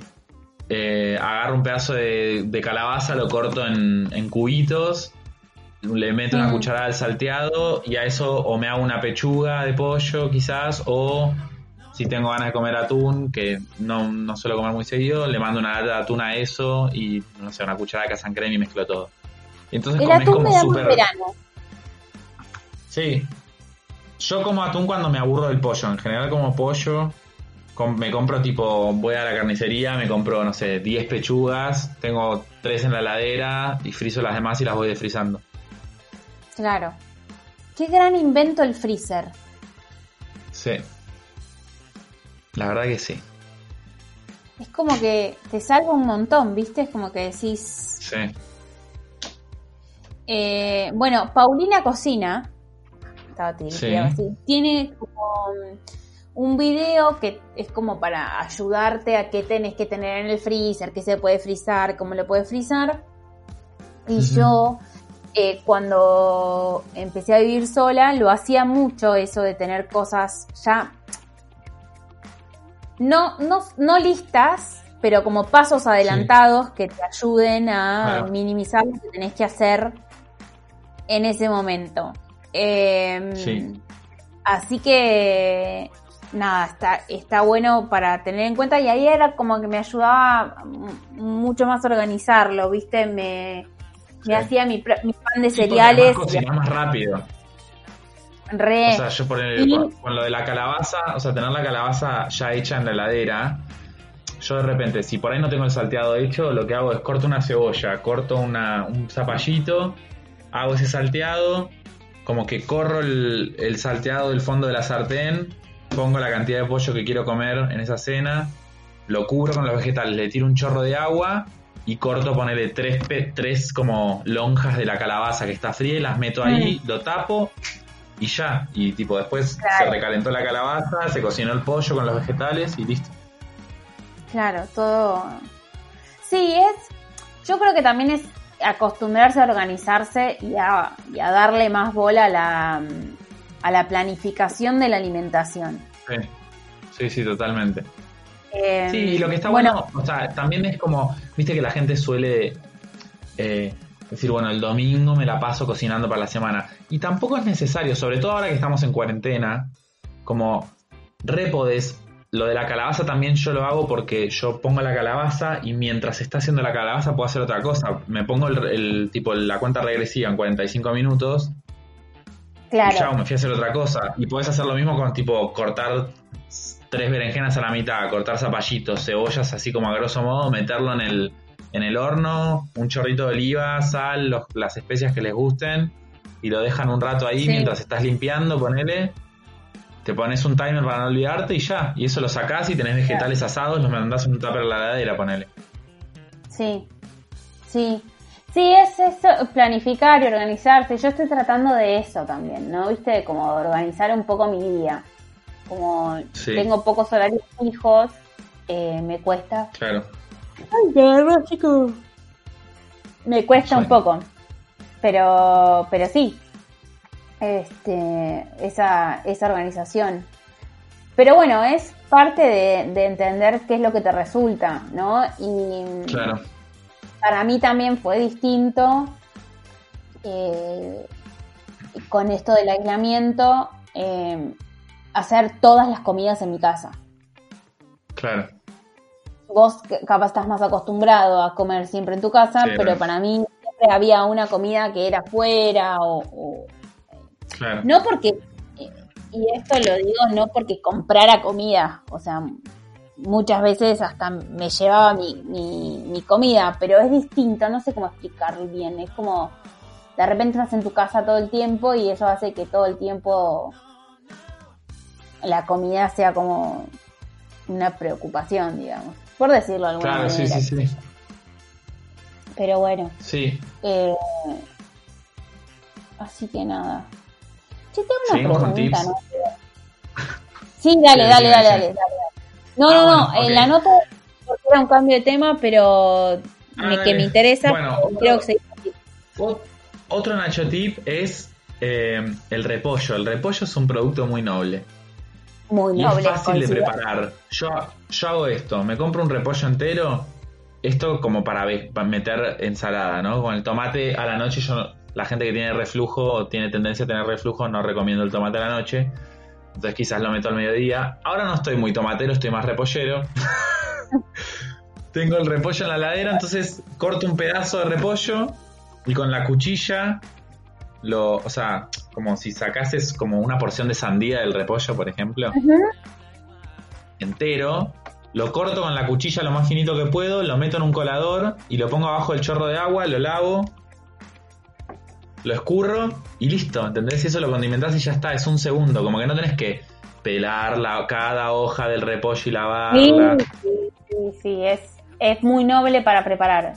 [SPEAKER 1] eh, agarro un pedazo de, de calabaza, lo corto en, en cubitos, le meto una
[SPEAKER 2] Mm.
[SPEAKER 1] cucharada al salteado y a eso o me hago una pechuga de pollo quizás o si tengo ganas de comer atún, que no, no suelo comer muy seguido, le mando una lata de atún a eso y no sé, una cucharada de casan crema y mezclo todo. Y entonces
[SPEAKER 2] El atún
[SPEAKER 1] como
[SPEAKER 2] me da muy
[SPEAKER 1] súper-
[SPEAKER 2] verano.
[SPEAKER 1] Sí. Yo como atún cuando me aburro del pollo. En general como pollo. com- me compro tipo, voy a la carnicería, me compro, no sé, 10 pechugas, tengo 3 en la heladera y frizo las demás y las voy desfrizando.
[SPEAKER 2] Claro. Qué gran invento el freezer.
[SPEAKER 1] Sí. La verdad que sí.
[SPEAKER 2] Es como que te salva un montón, ¿viste? Es como que decís.
[SPEAKER 1] Sí.
[SPEAKER 2] Eh, bueno, Paulina Cocina. Estaba
[SPEAKER 1] Sí.
[SPEAKER 2] te iba a decir, Tiene como un video que es como para ayudarte a qué tenés que tener en el freezer, qué se puede frizar, cómo lo puedes frizar. Y yo, eh, cuando empecé a vivir sola, lo hacía mucho eso de tener cosas ya no, no, no listas, pero como pasos adelantados que te ayuden a
[SPEAKER 1] Claro.
[SPEAKER 2] minimizar lo que tenés que hacer en ese momento. Eh,
[SPEAKER 1] Sí.
[SPEAKER 2] Así que nada, está, está bueno para tener en cuenta y ahí era como que me ayudaba mucho más a organizarlo, ¿viste? Me, me
[SPEAKER 1] Sí.
[SPEAKER 2] hacía mi, mi pan de cereales.
[SPEAKER 1] más rápido.
[SPEAKER 2] Re,
[SPEAKER 1] O sea, yo por el- con, con lo de la calabaza, o sea, tener la calabaza ya hecha en la heladera, yo de repente, si por ahí no tengo el salteado hecho, lo que hago es corto una cebolla, corto una, un zapallito, hago ese salteado, como que corro el, el salteado del fondo de la sartén, pongo la cantidad de pollo que quiero comer en esa cena, lo cubro con los vegetales, le tiro un chorro de agua y corto, ponele tres, tres como lonjas de la calabaza que está fría y las meto ahí, lo tapo y ya. Y tipo, después
[SPEAKER 2] Claro.
[SPEAKER 1] se recalentó la calabaza, se cocinó el pollo con los vegetales y listo.
[SPEAKER 2] Claro, todo. Sí, es. Yo creo que también es acostumbrarse a organizarse y a, y a darle más bola a la, a la planificación de la alimentación.
[SPEAKER 1] Sí, sí, sí, totalmente.
[SPEAKER 2] Eh,
[SPEAKER 1] Sí, y lo que está bueno, o sea, también es como, viste que la gente suele eh, decir, bueno, el domingo me la paso cocinando para la semana. Y tampoco es necesario, sobre todo ahora que estamos en cuarentena, como re podés- Lo de la calabaza también yo lo hago porque yo pongo la calabaza y mientras se está haciendo la calabaza puedo hacer otra cosa. Me pongo el, el tipo la cuenta regresiva en 45 minutos y
[SPEAKER 2] claro.
[SPEAKER 1] chao, me fui a hacer otra cosa. Y podés hacer lo mismo con tipo cortar tres berenjenas a la mitad, cortar zapallitos, cebollas así como a grosso modo, meterlo en el, en el horno, un chorrito de oliva, sal, los- las especias que les gusten y lo dejan un rato ahí
[SPEAKER 2] Sí.
[SPEAKER 1] mientras estás limpiando, ponele. Te pones un timer para no olvidarte y ya. Y eso lo sacás y tenés vegetales asados, los mandás en un tupper a la heladera, ponele.
[SPEAKER 2] Sí, sí. Sí, es eso, planificar y organizarse. Yo estoy tratando de eso también, ¿no? Viste, como organizar un poco mi día. Como
[SPEAKER 1] Sí.
[SPEAKER 2] tengo pocos horarios fijos, eh, me cuesta.
[SPEAKER 1] Claro.
[SPEAKER 2] Ay. Me cuesta un poco. Pero, pero sí. Este, esa, esa organización. Pero bueno, es parte de, de entender qué es lo que te resulta, ¿no? Y
[SPEAKER 1] Claro.
[SPEAKER 2] para mí también fue distinto eh, con esto del aislamiento, eh, hacer todas las comidas en mi casa.
[SPEAKER 1] Claro.
[SPEAKER 2] Vos capaz estás más acostumbrado a comer siempre en tu casa,
[SPEAKER 1] Sí,
[SPEAKER 2] pero para mí siempre había una comida que era fuera o, o-
[SPEAKER 1] Claro.
[SPEAKER 2] no porque y esto lo digo no porque comprara comida, o sea, muchas veces hasta me llevaba mi, mi, mi comida, pero es distinto, no sé cómo explicarlo bien, es como de repente estás en tu casa todo el tiempo y eso hace que todo el tiempo la comida sea como una preocupación, digamos, por decirlo de alguna
[SPEAKER 1] Claro, sí, sí, sí.
[SPEAKER 2] Pero bueno,
[SPEAKER 1] Sí.
[SPEAKER 2] eh, así que nada. Che, tengo una pregunta. ¿no? Sí, dale, dale, dale, dale, dale. No,
[SPEAKER 1] Ah,
[SPEAKER 2] no, no,
[SPEAKER 1] bueno,
[SPEAKER 2] en
[SPEAKER 1] ok.
[SPEAKER 2] la nota porque era un cambio de tema, pero
[SPEAKER 1] Ah,
[SPEAKER 2] que me interesa,
[SPEAKER 1] Bueno,
[SPEAKER 2] creo que
[SPEAKER 1] Otro Nacho Tip es eh, el repollo. El repollo es un producto muy noble.
[SPEAKER 2] Muy
[SPEAKER 1] Y
[SPEAKER 2] noble.
[SPEAKER 1] es fácil de preparar. Yo, yo hago esto, me compro un repollo entero, esto como para, meter ensalada, ¿no? Con el tomate a la noche, yo la gente que tiene reflujo o tiene tendencia a tener reflujo, no recomiendo el tomate a la noche. Entonces quizás lo meto al mediodía. Ahora no estoy muy tomatero, estoy más repollero. Tengo el repollo en la ladera, entonces corto un pedazo de repollo y con la cuchilla lo, o sea, como si sacases como una porción de sandía del repollo, por ejemplo entero, lo corto con la cuchilla lo más finito que puedo, lo meto en un colador y lo pongo abajo del chorro de agua, lo lavo, lo escurro y listo, ¿entendés? Y eso lo condimentás y ya está, es un segundo, como que no tenés que pelar la, cada hoja del repollo y lavarla.
[SPEAKER 2] sí, sí, sí, es, es muy noble para preparar.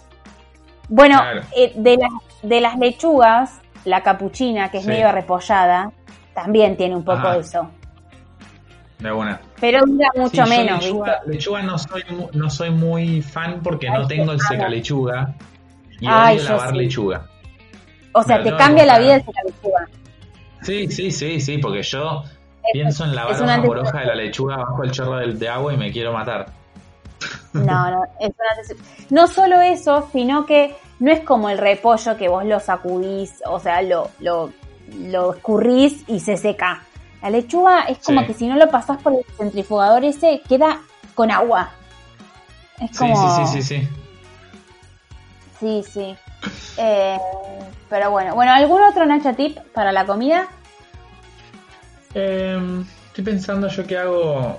[SPEAKER 2] Bueno,
[SPEAKER 1] Claro.
[SPEAKER 2] eh, de, las, de las lechugas, la capuchina, que es
[SPEAKER 1] Sí.
[SPEAKER 2] medio arrepollada, también tiene un poco
[SPEAKER 1] Ajá.
[SPEAKER 2] de eso.
[SPEAKER 1] De una.
[SPEAKER 2] Pero dura
[SPEAKER 1] Sí,
[SPEAKER 2] mucho
[SPEAKER 1] yo
[SPEAKER 2] menos,
[SPEAKER 1] lechuga, lechuga no soy no soy muy fan porque
[SPEAKER 2] Ay,
[SPEAKER 1] no tengo el seca lechuga y
[SPEAKER 2] Ay,
[SPEAKER 1] odio lavar
[SPEAKER 2] sí.
[SPEAKER 1] lechuga.
[SPEAKER 2] O sea,
[SPEAKER 1] me
[SPEAKER 2] te cambia la vida el lechuga.
[SPEAKER 1] Sí, sí, sí, sí, porque yo pienso en lavar
[SPEAKER 2] es un
[SPEAKER 1] hoja por
[SPEAKER 2] antes-
[SPEAKER 1] hoja de la lechuga bajo el chorro del- de agua y me quiero matar.
[SPEAKER 2] No, no, es una. No solo eso, sino que no es como el repollo que vos lo sacudís, o sea, lo, lo, lo escurrís y se seca. La lechuga es como
[SPEAKER 1] Sí.
[SPEAKER 2] que si no lo pasás por el centrifugador ese, queda con agua. Es
[SPEAKER 1] Sí,
[SPEAKER 2] como...
[SPEAKER 1] sí, sí, sí, sí.
[SPEAKER 2] Sí, sí. Eh, pero bueno, bueno, ¿algún otro Nacho tip para la comida?
[SPEAKER 1] Eh, estoy pensando yo que hago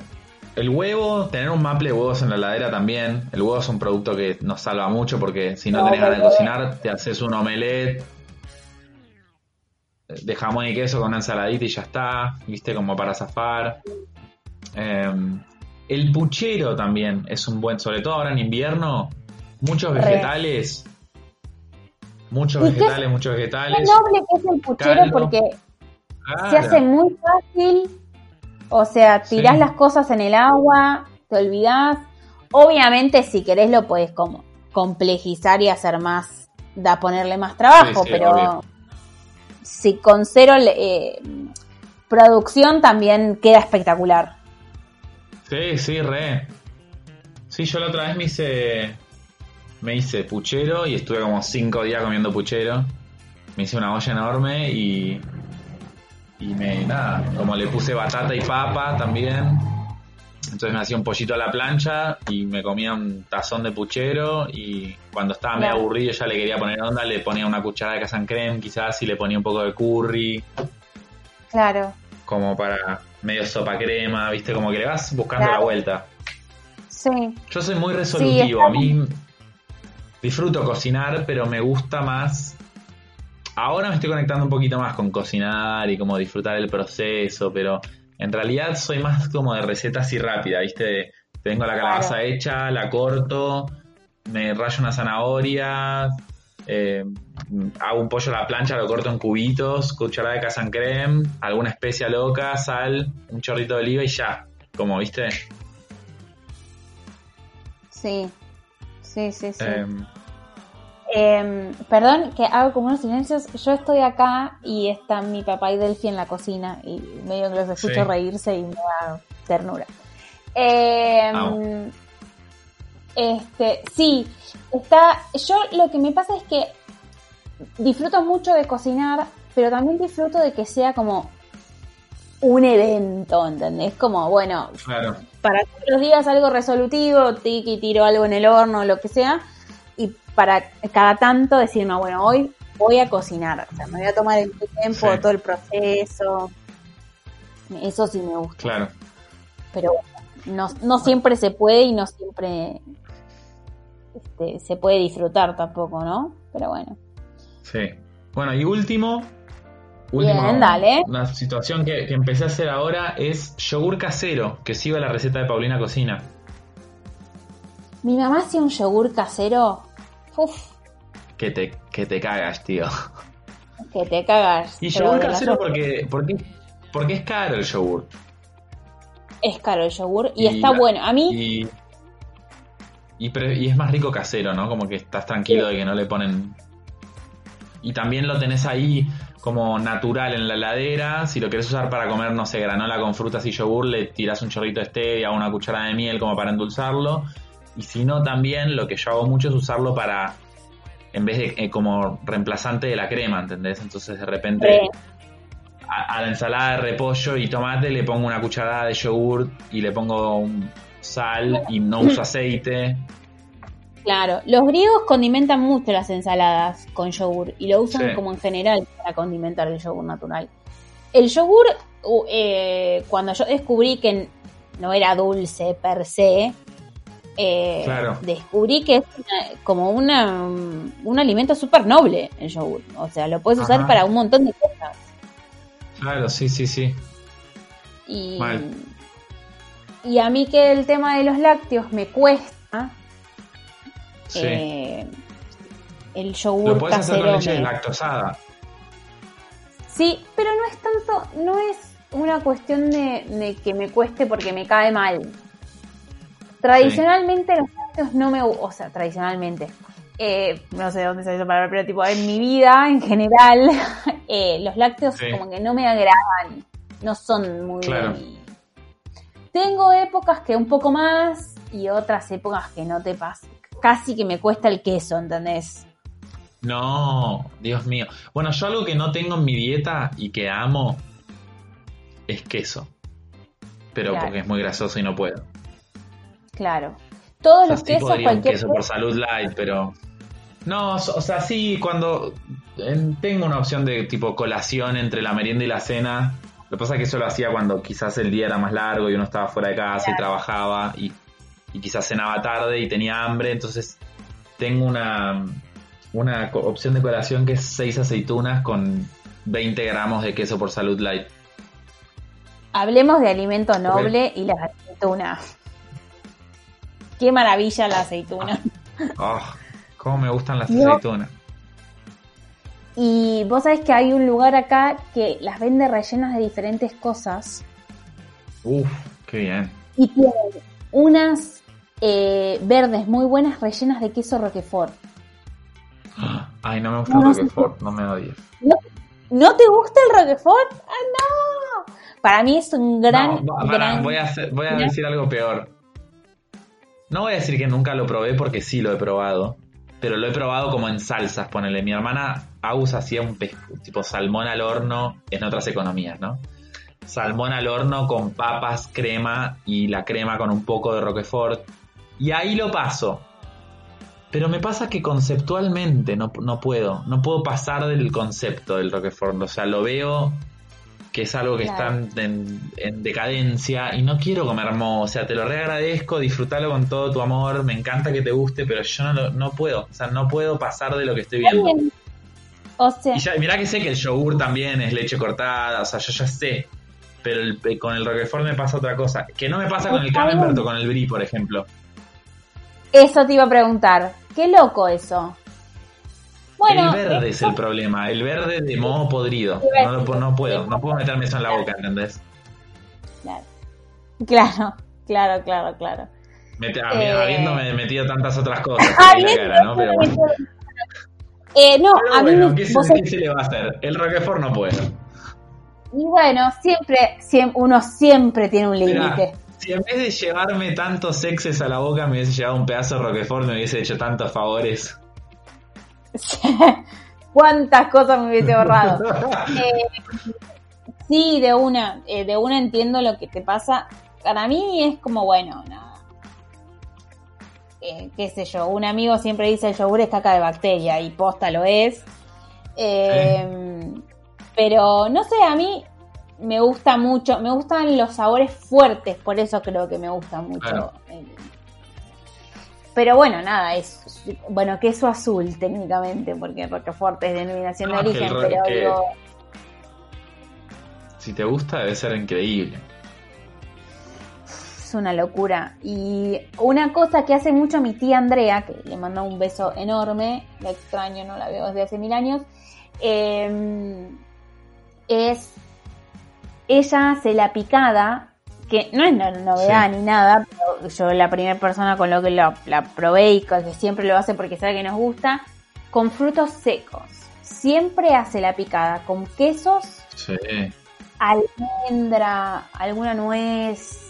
[SPEAKER 1] el huevo, tener un maple de huevos en la heladera también. El huevo es un producto que nos salva mucho porque si no,
[SPEAKER 2] No,
[SPEAKER 1] tenés ganas de cocinar, te haces un omelette de jamón y queso con una ensaladita y ya está, viste, como para zafar. Eh, el puchero también es un buen, sobre todo ahora en invierno, muchos vegetales. Muchos
[SPEAKER 2] ¿Y qué-
[SPEAKER 1] vegetales, muchos vegetales.
[SPEAKER 2] noble que es el puchero
[SPEAKER 1] caldo.
[SPEAKER 2] porque se hace muy fácil. O sea, tirás
[SPEAKER 1] Sí.
[SPEAKER 2] las cosas en el agua, te olvidás. Obviamente, si querés, lo puedes como complejizar y hacer más, da ponerle más trabajo,
[SPEAKER 1] Sí, sí,
[SPEAKER 2] pero
[SPEAKER 1] obvio.
[SPEAKER 2] si con cero eh, producción también queda espectacular.
[SPEAKER 1] Sí, sí, re. Sí, yo la otra vez me hice. Me hice puchero y estuve como cinco días comiendo puchero. Me hice una olla enorme y. Y me. Nada, como le puse batata y papa también. Entonces me hacía un pollito a la plancha y me comía un tazón de puchero. Y cuando estaba medio aburrido, ya le quería poner onda, le ponía una cucharada de casan creme quizás y le ponía un poco de curry.
[SPEAKER 2] Claro.
[SPEAKER 1] Como para medio sopa crema, ¿viste? Como que le vas buscando
[SPEAKER 2] Claro.
[SPEAKER 1] la vuelta.
[SPEAKER 2] Sí.
[SPEAKER 1] Yo soy muy resolutivo. a mí disfruto cocinar, pero me gusta más ahora me estoy conectando un poquito más con cocinar y como disfrutar el proceso, pero en realidad soy más como de receta así rápida, ¿viste? Tengo la calabaza hecha, la corto, me rayo una zanahoria, eh, hago un pollo a la plancha, lo corto en cubitos, cucharada de casan creme, alguna especia loca, sal, un chorrito de oliva y ya. Como viste.
[SPEAKER 2] Sí, sí, sí, sí. Eh, perdón que hago como unos silencios. Yo estoy acá y está mi papá y Delphi en la cocina y medio que los escucho reírse y me da ternura. Eh, este, sí, está. Yo lo que me pasa es que disfruto mucho de cocinar, pero también disfruto de que sea como un evento, ¿entendés? Como, bueno, para todos los días algo resolutivo, tiki, tiro algo en el horno, lo que sea, para cada tanto decir, no, bueno, hoy voy a cocinar, o sea, me voy a tomar el tiempo, todo el proceso, eso sí me gusta.
[SPEAKER 1] Claro.
[SPEAKER 2] Pero no, no siempre se puede y no siempre este, se puede disfrutar tampoco, ¿no? Pero bueno.
[SPEAKER 1] Sí. Bueno, y último,
[SPEAKER 2] Bien, dale.
[SPEAKER 1] Una situación que, empecé a hacer ahora es yogur casero, que sigo la receta de Paulina Cocina.
[SPEAKER 2] Mi mamá hacía un yogur casero. Uf.
[SPEAKER 1] Que te, que te cagas, tío.
[SPEAKER 2] Que te cagas.
[SPEAKER 1] Y yogur casero porque, porque, porque es caro el yogur.
[SPEAKER 2] Es caro el yogur y, está bueno. A mí.
[SPEAKER 1] Y, es más rico casero, ¿no? Como que estás tranquilo de que no le ponen. Y también lo tenés ahí como natural en la heladera. Si lo querés usar para comer, no sé, granola con frutas y yogur, le tirás un chorrito de stevia o una cucharada de miel como para endulzarlo. Y si no, también lo que yo hago mucho es usarlo para, en vez de eh, como reemplazante de la crema, ¿entendés? Entonces de repente a, la ensalada de repollo y tomate le pongo una cucharada de yogur y le pongo un sal y no uso aceite.
[SPEAKER 2] Claro, los griegos condimentan mucho las ensaladas con yogur y lo usan como en general para condimentar el yogur natural. El yogur, eh, cuando yo descubrí que no era dulce per se, eh, descubrí que es como una, un alimento súper noble el yogur. O sea, lo puedes usar para un montón de cosas.
[SPEAKER 1] Claro, sí, sí, sí.
[SPEAKER 2] Y, y a mí que el tema de los lácteos me cuesta. Eh, el yogur
[SPEAKER 1] Lo puedes hacer con leche lactosada.
[SPEAKER 2] Sí, pero no es tanto, no es una cuestión de, que me cueste porque me cae mal. Tradicionalmente los lácteos no me, o sea, tradicionalmente, eh, no sé de dónde salió esa palabra, pero tipo en mi vida en general, eh, los lácteos como que no me agradan, no son muy... Tengo épocas que un poco más y otras épocas que no te pasan. Casi que me cuesta el queso, ¿entendés?
[SPEAKER 1] No, Dios mío. Bueno, yo algo que no tengo en mi dieta y que amo es queso. Pero porque es muy grasoso y no puedo.
[SPEAKER 2] Claro. Todos los quesos, cualquier
[SPEAKER 1] queso por salud light, pero no, o sea, sí, cuando tengo una opción de tipo colación entre la merienda y la cena, lo que pasa es que eso lo hacía cuando quizás el día era más largo y uno estaba fuera de casa y trabajaba y, quizás cenaba tarde y tenía hambre. Entonces tengo una, una opción de colación que es 6 aceitunas con 20 gramos de queso por salud light.
[SPEAKER 2] Hablemos de alimento noble y las aceitunas. Qué maravilla la aceituna.
[SPEAKER 1] Oh, cómo me gustan las aceitunas.
[SPEAKER 2] Y vos sabés que hay un lugar acá que las vende rellenas de diferentes cosas.
[SPEAKER 1] Uf, qué bien.
[SPEAKER 2] Y tienen unas eh, verdes muy buenas rellenas de queso Roquefort.
[SPEAKER 1] Ay, no me gusta el Roquefort, no me odies.
[SPEAKER 2] ¿No, te gusta el Roquefort? ¡Ah, no! Para mí es un gran.
[SPEAKER 1] voy a, voy a decir algo peor. No voy a decir que nunca lo probé porque sí lo he probado pero lo he probado como en salsas, ponele. Mi hermana Aus hacía un tipo salmón al horno en otras economías, ¿no? Salmón al horno con papas, crema y la crema con un poco de Roquefort. Y ahí lo paso. Pero me pasa que conceptualmente no, no puedo. No puedo pasar del concepto del Roquefort. O sea, lo veo que es algo que está en, decadencia y no quiero comer mo, o sea, te lo reagradezco, disfrútalo con todo tu amor, me encanta que te guste, pero yo no, no puedo, o sea, no puedo pasar de lo que estoy viendo.
[SPEAKER 2] O sea,
[SPEAKER 1] Y ya, mirá que sé que el yogur también es leche cortada, o sea, yo ya sé. Pero el- eh, con el Roquefort me pasa otra cosa. Que no me pasa con el Camembert o con el Brie, por ejemplo.
[SPEAKER 2] eso te iba a preguntar. Qué loco eso. Bueno,
[SPEAKER 1] el verde es el problema. El verde de moho podrido. No, lo no puedo. No puedo meterme eso en la boca, ¿entendés?
[SPEAKER 2] Claro, claro, claro, claro. claro.
[SPEAKER 1] Mete-
[SPEAKER 2] Eh.
[SPEAKER 1] Habiéndome metido tantas otras cosas en la cara, ¿no? Pero bueno.
[SPEAKER 2] Eh, no,
[SPEAKER 1] Pero
[SPEAKER 2] a mí
[SPEAKER 1] bueno, ¿qué, se, qué se le va a hacer? El Roquefort no puedo.
[SPEAKER 2] Y bueno, siempre, siempre, uno siempre tiene un límite.
[SPEAKER 1] si en vez de llevarme tantos sexes a la boca me hubiese llevado un pedazo de Roquefort, me hubiese hecho tantos favores.
[SPEAKER 2] ¿Cuántas cosas me hubiese ahorrado? Eh, sí, de una, eh, de una entiendo lo que te pasa. Para mí es como, bueno, nada. Eh, qué sé yo, un amigo siempre dice el yogur es caca de bacteria y posta lo es. Eh, Pero no sé, a mí me gusta mucho, me gustan los sabores fuertes, por eso creo que me gusta mucho.
[SPEAKER 1] Claro.
[SPEAKER 2] el- Pero bueno, nada, es bueno, queso azul técnicamente, porque Roquefort es denominación
[SPEAKER 1] No,
[SPEAKER 2] de
[SPEAKER 1] el
[SPEAKER 2] origen,
[SPEAKER 1] ro-
[SPEAKER 2] pero
[SPEAKER 1] que-
[SPEAKER 2] digo,
[SPEAKER 1] Si te gusta debe ser increíble.
[SPEAKER 2] es una locura. Y una cosa que hace mucho mi tía Andrea, que le manda un beso enorme, la extraño, no la veo desde hace mil años, eh, es ella hace la picada, que no es no- novedad
[SPEAKER 1] Sí.
[SPEAKER 2] ni nada, pero yo la primera persona con lo que la, la probé y que siempre lo hace porque sabe que nos gusta, con frutos secos. Siempre hace la picada con quesos
[SPEAKER 1] Sí.
[SPEAKER 2] almendra, alguna nuez.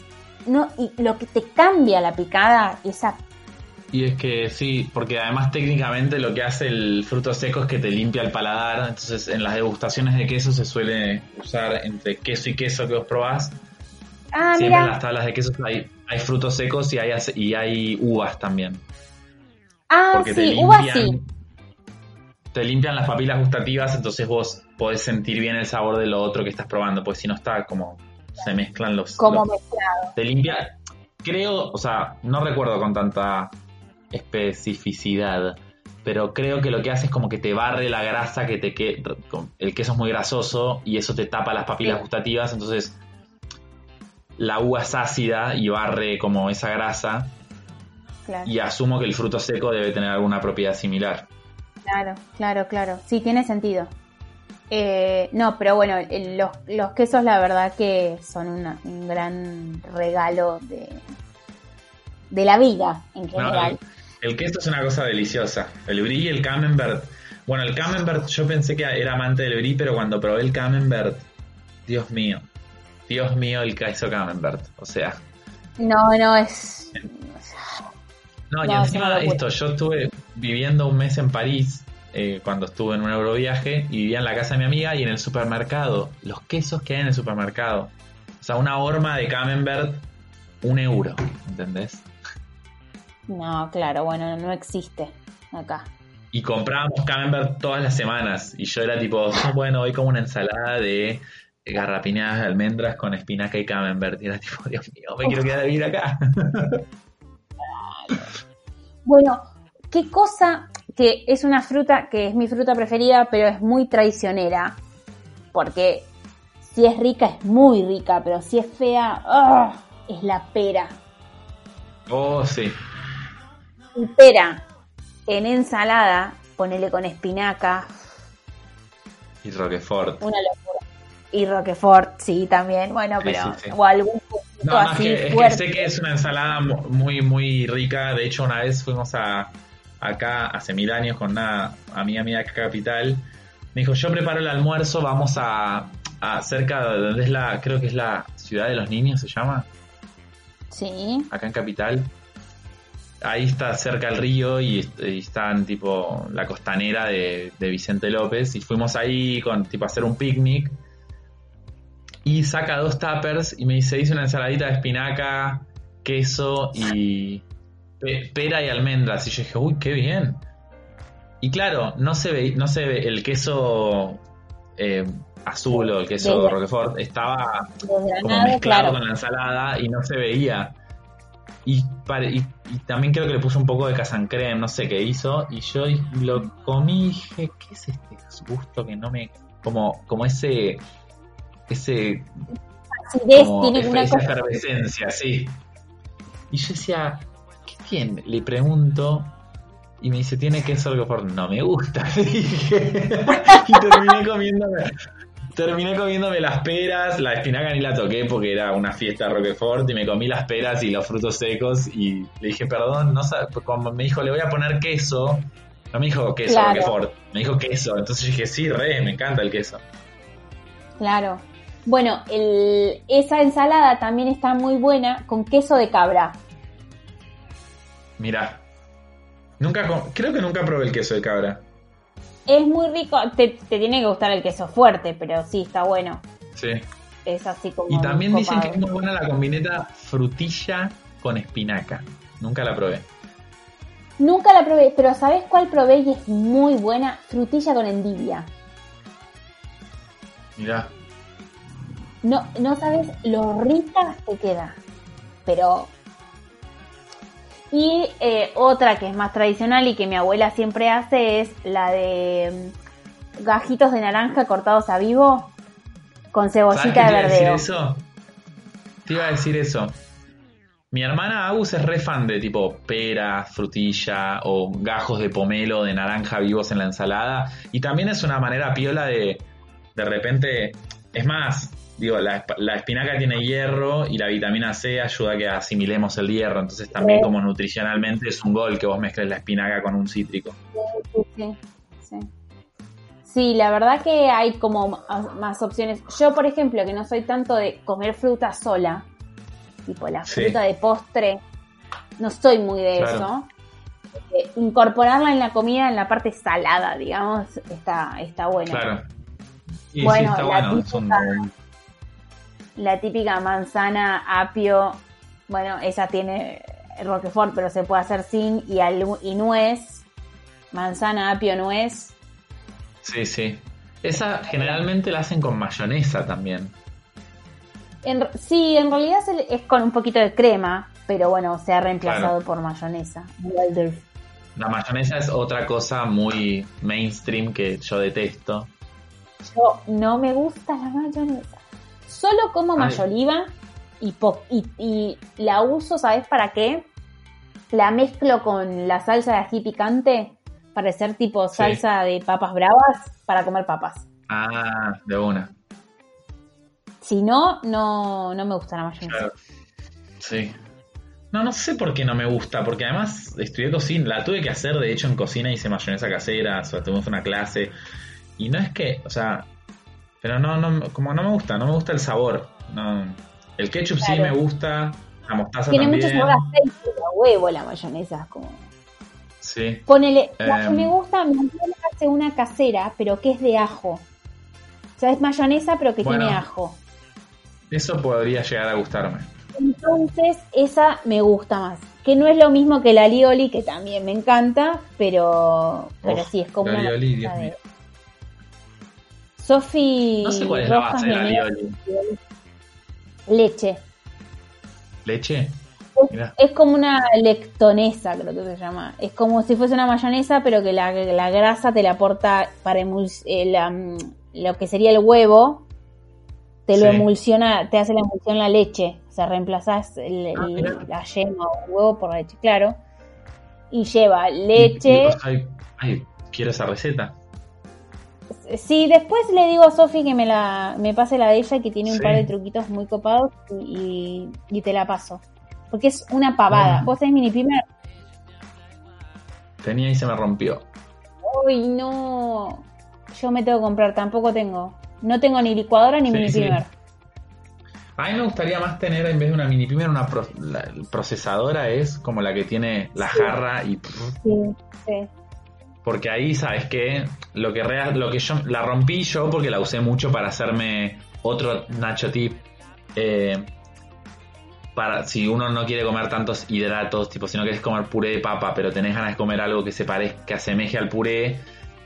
[SPEAKER 2] No, y lo que te cambia la picada, esa
[SPEAKER 1] Y es que sí, porque además técnicamente lo que hace el fruto seco es que te limpia el paladar. Entonces en las degustaciones de queso se suele usar entre queso y queso que vos probás.
[SPEAKER 2] Ah,
[SPEAKER 1] Siempre en las tablas de quesos hay, hay frutos secos y hay, y hay uvas también.
[SPEAKER 2] Ah,
[SPEAKER 1] Porque
[SPEAKER 2] sí, uva
[SPEAKER 1] limpian,
[SPEAKER 2] sí.
[SPEAKER 1] te limpian las papilas gustativas, entonces vos podés sentir bien el sabor de lo otro que estás probando, pues si no está como se mezclan los,
[SPEAKER 2] Como
[SPEAKER 1] los-
[SPEAKER 2] mezclado.
[SPEAKER 1] te limpia. Creo, o sea, no recuerdo con tanta especificidad, pero creo que lo que hace es como que te barre la grasa que te que el queso es muy grasoso y eso te tapa las papilas gustativas, entonces la uva es ácida y barre como esa grasa
[SPEAKER 2] Claro,
[SPEAKER 1] y asumo que el fruto seco debe tener alguna propiedad similar.
[SPEAKER 2] claro, claro, claro. Sí, tiene sentido. Eh, no, pero bueno, los, los quesos la verdad que son una- un gran regalo de, de la vida en
[SPEAKER 1] No,
[SPEAKER 2] general.
[SPEAKER 1] el, el queso es una cosa deliciosa. El brie y el camembert. Bueno, el camembert yo pensé que era amante del brie, pero cuando probé el camembert, Dios mío. Dios mío, el queso camembert. O sea,
[SPEAKER 2] No, no, es...
[SPEAKER 1] no, y
[SPEAKER 2] No, es
[SPEAKER 1] encima esto, yo estuve viviendo un mes en París eh, cuando estuve en un euroviaje y vivía en la casa de mi amiga y en el supermercado, los quesos que hay en el supermercado. O sea, una horma de camembert, un euro, ¿entendés?
[SPEAKER 2] No, claro, bueno, no existe acá.
[SPEAKER 1] Y comprábamos camembert todas las semanas. Y yo era tipo, bueno, hoy como una ensalada de garrapiñadas de almendras con espinaca y camembert. Y era tipo, Dios mío, me quiero quedar a vivir acá.
[SPEAKER 2] Bueno, qué cosa que es una fruta que es mi fruta preferida, pero es muy traicionera. Porque si es rica, es muy rica, pero si es fea, ¡ah! es la pera.
[SPEAKER 1] oh, sí.
[SPEAKER 2] Y pera en ensalada, ponele con espinaca,
[SPEAKER 1] Y Roquefort.
[SPEAKER 2] una locura. Y Roquefort, sí, también. Bueno, pero.
[SPEAKER 1] sí, sí.
[SPEAKER 2] O algún
[SPEAKER 1] No,
[SPEAKER 2] así
[SPEAKER 1] que, es que
[SPEAKER 2] fuerte.
[SPEAKER 1] sé que es una ensalada mu- muy, muy rica. De hecho, una vez fuimos a acá hace mil años con una amiga mía de capital. Me dijo, yo preparo el almuerzo, vamos a, a cerca de donde es la, creo que es la ciudad de los niños, se llama.
[SPEAKER 2] Sí.
[SPEAKER 1] acá en Capital. Ahí está cerca el río y están tipo la costanera de, de Vicente López. Y fuimos ahí con tipo a hacer un picnic. Y saca dos tuppers y me dice, hice una ensaladita de espinaca, queso y pe- pera y almendras. Y yo dije, uy, qué bien. Y claro, no se ve, no se ve el queso eh, azul o el queso
[SPEAKER 2] Desde-
[SPEAKER 1] Roquefort estaba como mezclado
[SPEAKER 2] claro.
[SPEAKER 1] con la ensalada y no se veía. Y, pare- y, y también creo que le puso un poco de casancrem, no sé qué hizo. Y yo lo comí y dije, ¿qué es este gusto que no me. Como, como ese. Ese.
[SPEAKER 2] Acidez,
[SPEAKER 1] Como
[SPEAKER 2] tiene una
[SPEAKER 1] esa
[SPEAKER 2] cosa.
[SPEAKER 1] efervescencia, sí. Y yo decía, ¿qué tiene? Le pregunto. Y me dice, ¿tiene queso Roquefort? No me gusta, le dije. y terminé comiéndome. Terminé comiéndome las peras, la espinaca ni la toqué porque era una fiesta Roquefort y me comí las peras y los frutos secos y le dije, perdón, no sabe, pues cuando me dijo, le voy a poner queso, no me dijo queso
[SPEAKER 2] Claro.
[SPEAKER 1] Roquefort, me dijo queso, entonces dije, sí, re, me encanta el queso.
[SPEAKER 2] Claro. Bueno, el, esa ensalada también está muy buena con queso de cabra.
[SPEAKER 1] Mirá, nunca, creo que nunca probé el queso de cabra.
[SPEAKER 2] Es muy rico, te, te tiene que gustar el queso fuerte, pero sí, está bueno.
[SPEAKER 1] Sí.
[SPEAKER 2] Es así como...
[SPEAKER 1] Y también dicen que es muy buena la combineta frutilla con espinaca. Nunca la probé.
[SPEAKER 2] Nunca la probé, pero ¿sabes cuál probé y es muy buena? Frutilla con endivia.
[SPEAKER 1] Mirá.
[SPEAKER 2] No, no sabes lo rica que queda. Pero. Y eh, otra que es más tradicional y que mi abuela siempre hace es la de mm, gajitos de naranja cortados a vivo con
[SPEAKER 1] ¿Sabes qué te
[SPEAKER 2] cebollita de
[SPEAKER 1] iba a decir
[SPEAKER 2] verdeo.
[SPEAKER 1] eso? Te iba a decir eso. Mi hermana Agus es re fan de tipo pera, frutilla o gajos de pomelo de naranja vivos en la ensalada. Y también es una manera piola de de repente. Es más, digo, la, la espinaca tiene hierro y la vitamina C ayuda a que asimilemos el hierro. Entonces también
[SPEAKER 2] Sí.
[SPEAKER 1] como nutricionalmente es un gol que vos mezcles la espinaca con un cítrico.
[SPEAKER 2] Sí, sí, sí. Sí, la verdad que hay como más opciones. Yo, por ejemplo, que no soy tanto de comer fruta sola, tipo la
[SPEAKER 1] Sí.
[SPEAKER 2] fruta de postre, no soy muy de
[SPEAKER 1] Claro.
[SPEAKER 2] eso. Eh, incorporarla en la comida, en la parte salada, digamos, está, está bueno.
[SPEAKER 1] Claro. Y sí,
[SPEAKER 2] Bueno,
[SPEAKER 1] está
[SPEAKER 2] la
[SPEAKER 1] bueno.
[SPEAKER 2] típica- La típica manzana, apio, bueno, esa tiene Roquefort, pero se puede hacer sin, y, alu- y nuez, manzana, apio, nuez.
[SPEAKER 1] Sí, sí. Esa generalmente la hacen con mayonesa también.
[SPEAKER 2] En sí, en realidad es, con un poquito de crema, pero bueno, se ha reemplazado
[SPEAKER 1] Claro.
[SPEAKER 2] por mayonesa.
[SPEAKER 1] La mayonesa es otra cosa muy mainstream que yo detesto.
[SPEAKER 2] Yo no me gusta la mayonesa. Solo como
[SPEAKER 1] Ay.
[SPEAKER 2] mayoliva y, y, y la uso, ¿sabes para qué? La mezclo con la salsa de ají picante para hacer tipo
[SPEAKER 1] Sí.
[SPEAKER 2] salsa de papas bravas para comer papas.
[SPEAKER 1] Ah, de una.
[SPEAKER 2] Si no, no, no me gusta la mayonesa.
[SPEAKER 1] Claro. Sí. No, no sé por qué no me gusta, porque además estudié cocina, la tuve que hacer, de hecho en cocina hice mayonesa casera, o sea, tuvimos una clase, y no es que, o sea, pero no, no, como no me gusta, no me gusta el sabor. No. El ketchup sí me gusta, la mostaza
[SPEAKER 2] Tiene
[SPEAKER 1] también.
[SPEAKER 2] mucho sabor a aceite, a huevo la mayonesa. Como...
[SPEAKER 1] Sí,
[SPEAKER 2] Ponele, la que
[SPEAKER 1] Em.
[SPEAKER 2] me gusta, abuela hace una casera, pero que es de ajo. O sea, es mayonesa, pero que
[SPEAKER 1] Bueno.
[SPEAKER 2] tiene ajo.
[SPEAKER 1] eso podría llegar a gustarme.
[SPEAKER 2] Entonces, esa me gusta más. Que no es lo mismo que la alioli, que también me encanta, pero, pero sí, es como
[SPEAKER 1] la
[SPEAKER 2] una mezcla
[SPEAKER 1] Dios mío.
[SPEAKER 2] Sofi
[SPEAKER 1] No sé cuál es la base de
[SPEAKER 2] leche.
[SPEAKER 1] ¿Leche?
[SPEAKER 2] Es como una lectonesa, creo que se llama. Es como si fuese una mayonesa, pero que la, la grasa te la aporta para emuls- eh, la, mm, lo que sería el huevo, te lo
[SPEAKER 1] Sí.
[SPEAKER 2] emulsiona, te hace la emulsión la leche. O sea, reemplazás el-
[SPEAKER 1] Ah,
[SPEAKER 2] el- la yema o el huevo por la leche, claro. Y lleva leche.
[SPEAKER 1] Y- ay, ay, quiero esa receta.
[SPEAKER 2] Sí, después le digo a Sofi que me la me pase la de ella, que tiene un
[SPEAKER 1] Sí.
[SPEAKER 2] par de truquitos muy copados y, y te la paso. Porque es una pavada. ¿Vos tenés mini primer?
[SPEAKER 1] Tenía y se me rompió.
[SPEAKER 2] Uy, no. Yo me tengo que comprar, tampoco tengo. No tengo ni licuadora ni
[SPEAKER 1] Sí,
[SPEAKER 2] mini
[SPEAKER 1] sí.
[SPEAKER 2] primer.
[SPEAKER 1] A mí me gustaría más tener en vez de una mini primer una pro- la- procesadora es como la que tiene la jarra y
[SPEAKER 2] Sí, sí.
[SPEAKER 1] Porque ahí sabes que lo que real- lo que yo la rompí yo porque la usé mucho para hacerme otro nacho tip eh, para si uno no quiere comer tantos hidratos tipo si no quieres comer puré de papa pero tenés ganas de comer algo que se parezca que asemeje al puré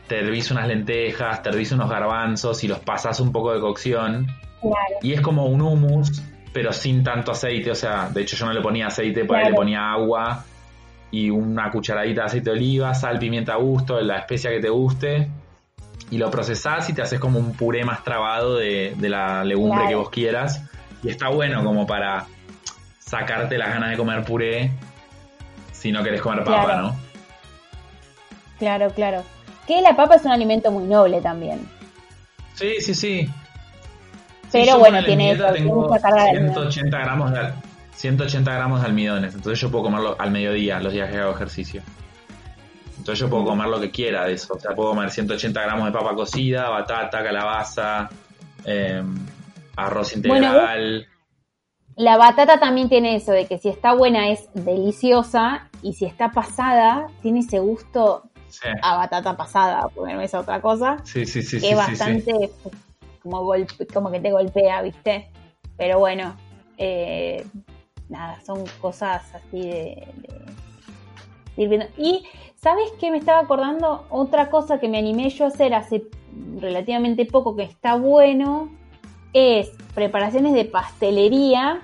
[SPEAKER 1] te hervís unas lentejas te hervís unos garbanzos y los pasás un poco de cocción
[SPEAKER 2] Claro.
[SPEAKER 1] y es como un hummus pero sin tanto aceite. O sea, de hecho yo no le ponía aceite, por ahí le ponía agua y una cucharadita de aceite de oliva, sal, pimienta a gusto, la especia que te guste. Y lo procesás y te haces como un puré más trabado de, la legumbre que vos quieras. Y está bueno como para sacarte las ganas de comer puré si no querés comer papa, ¿no?
[SPEAKER 2] Claro, claro. Que la papa es un alimento muy noble también.
[SPEAKER 1] Sí, sí, sí.
[SPEAKER 2] Pero bueno, tiene, eso,
[SPEAKER 1] tengo 180 gramos de 180 gramos de almidones, entonces yo puedo comerlo al mediodía, los días que hago ejercicio. Entonces yo puedo comer lo que quiera de eso, o sea, puedo comer 180 gramos de papa cocida, batata, calabaza, em, arroz integral.
[SPEAKER 2] la batata también tiene eso, de que si está buena es deliciosa y si está pasada tiene ese gusto a batata pasada, ponerme esa otra cosa.
[SPEAKER 1] Sí, sí, sí.
[SPEAKER 2] Que es bastante como, como que te golpea, ¿viste? Pero bueno, eh, nada, son cosas así de, ir viendo. Y, ¿sabes qué? Me estaba acordando otra cosa que me animé yo a hacer hace relativamente poco que está bueno, es preparaciones de pastelería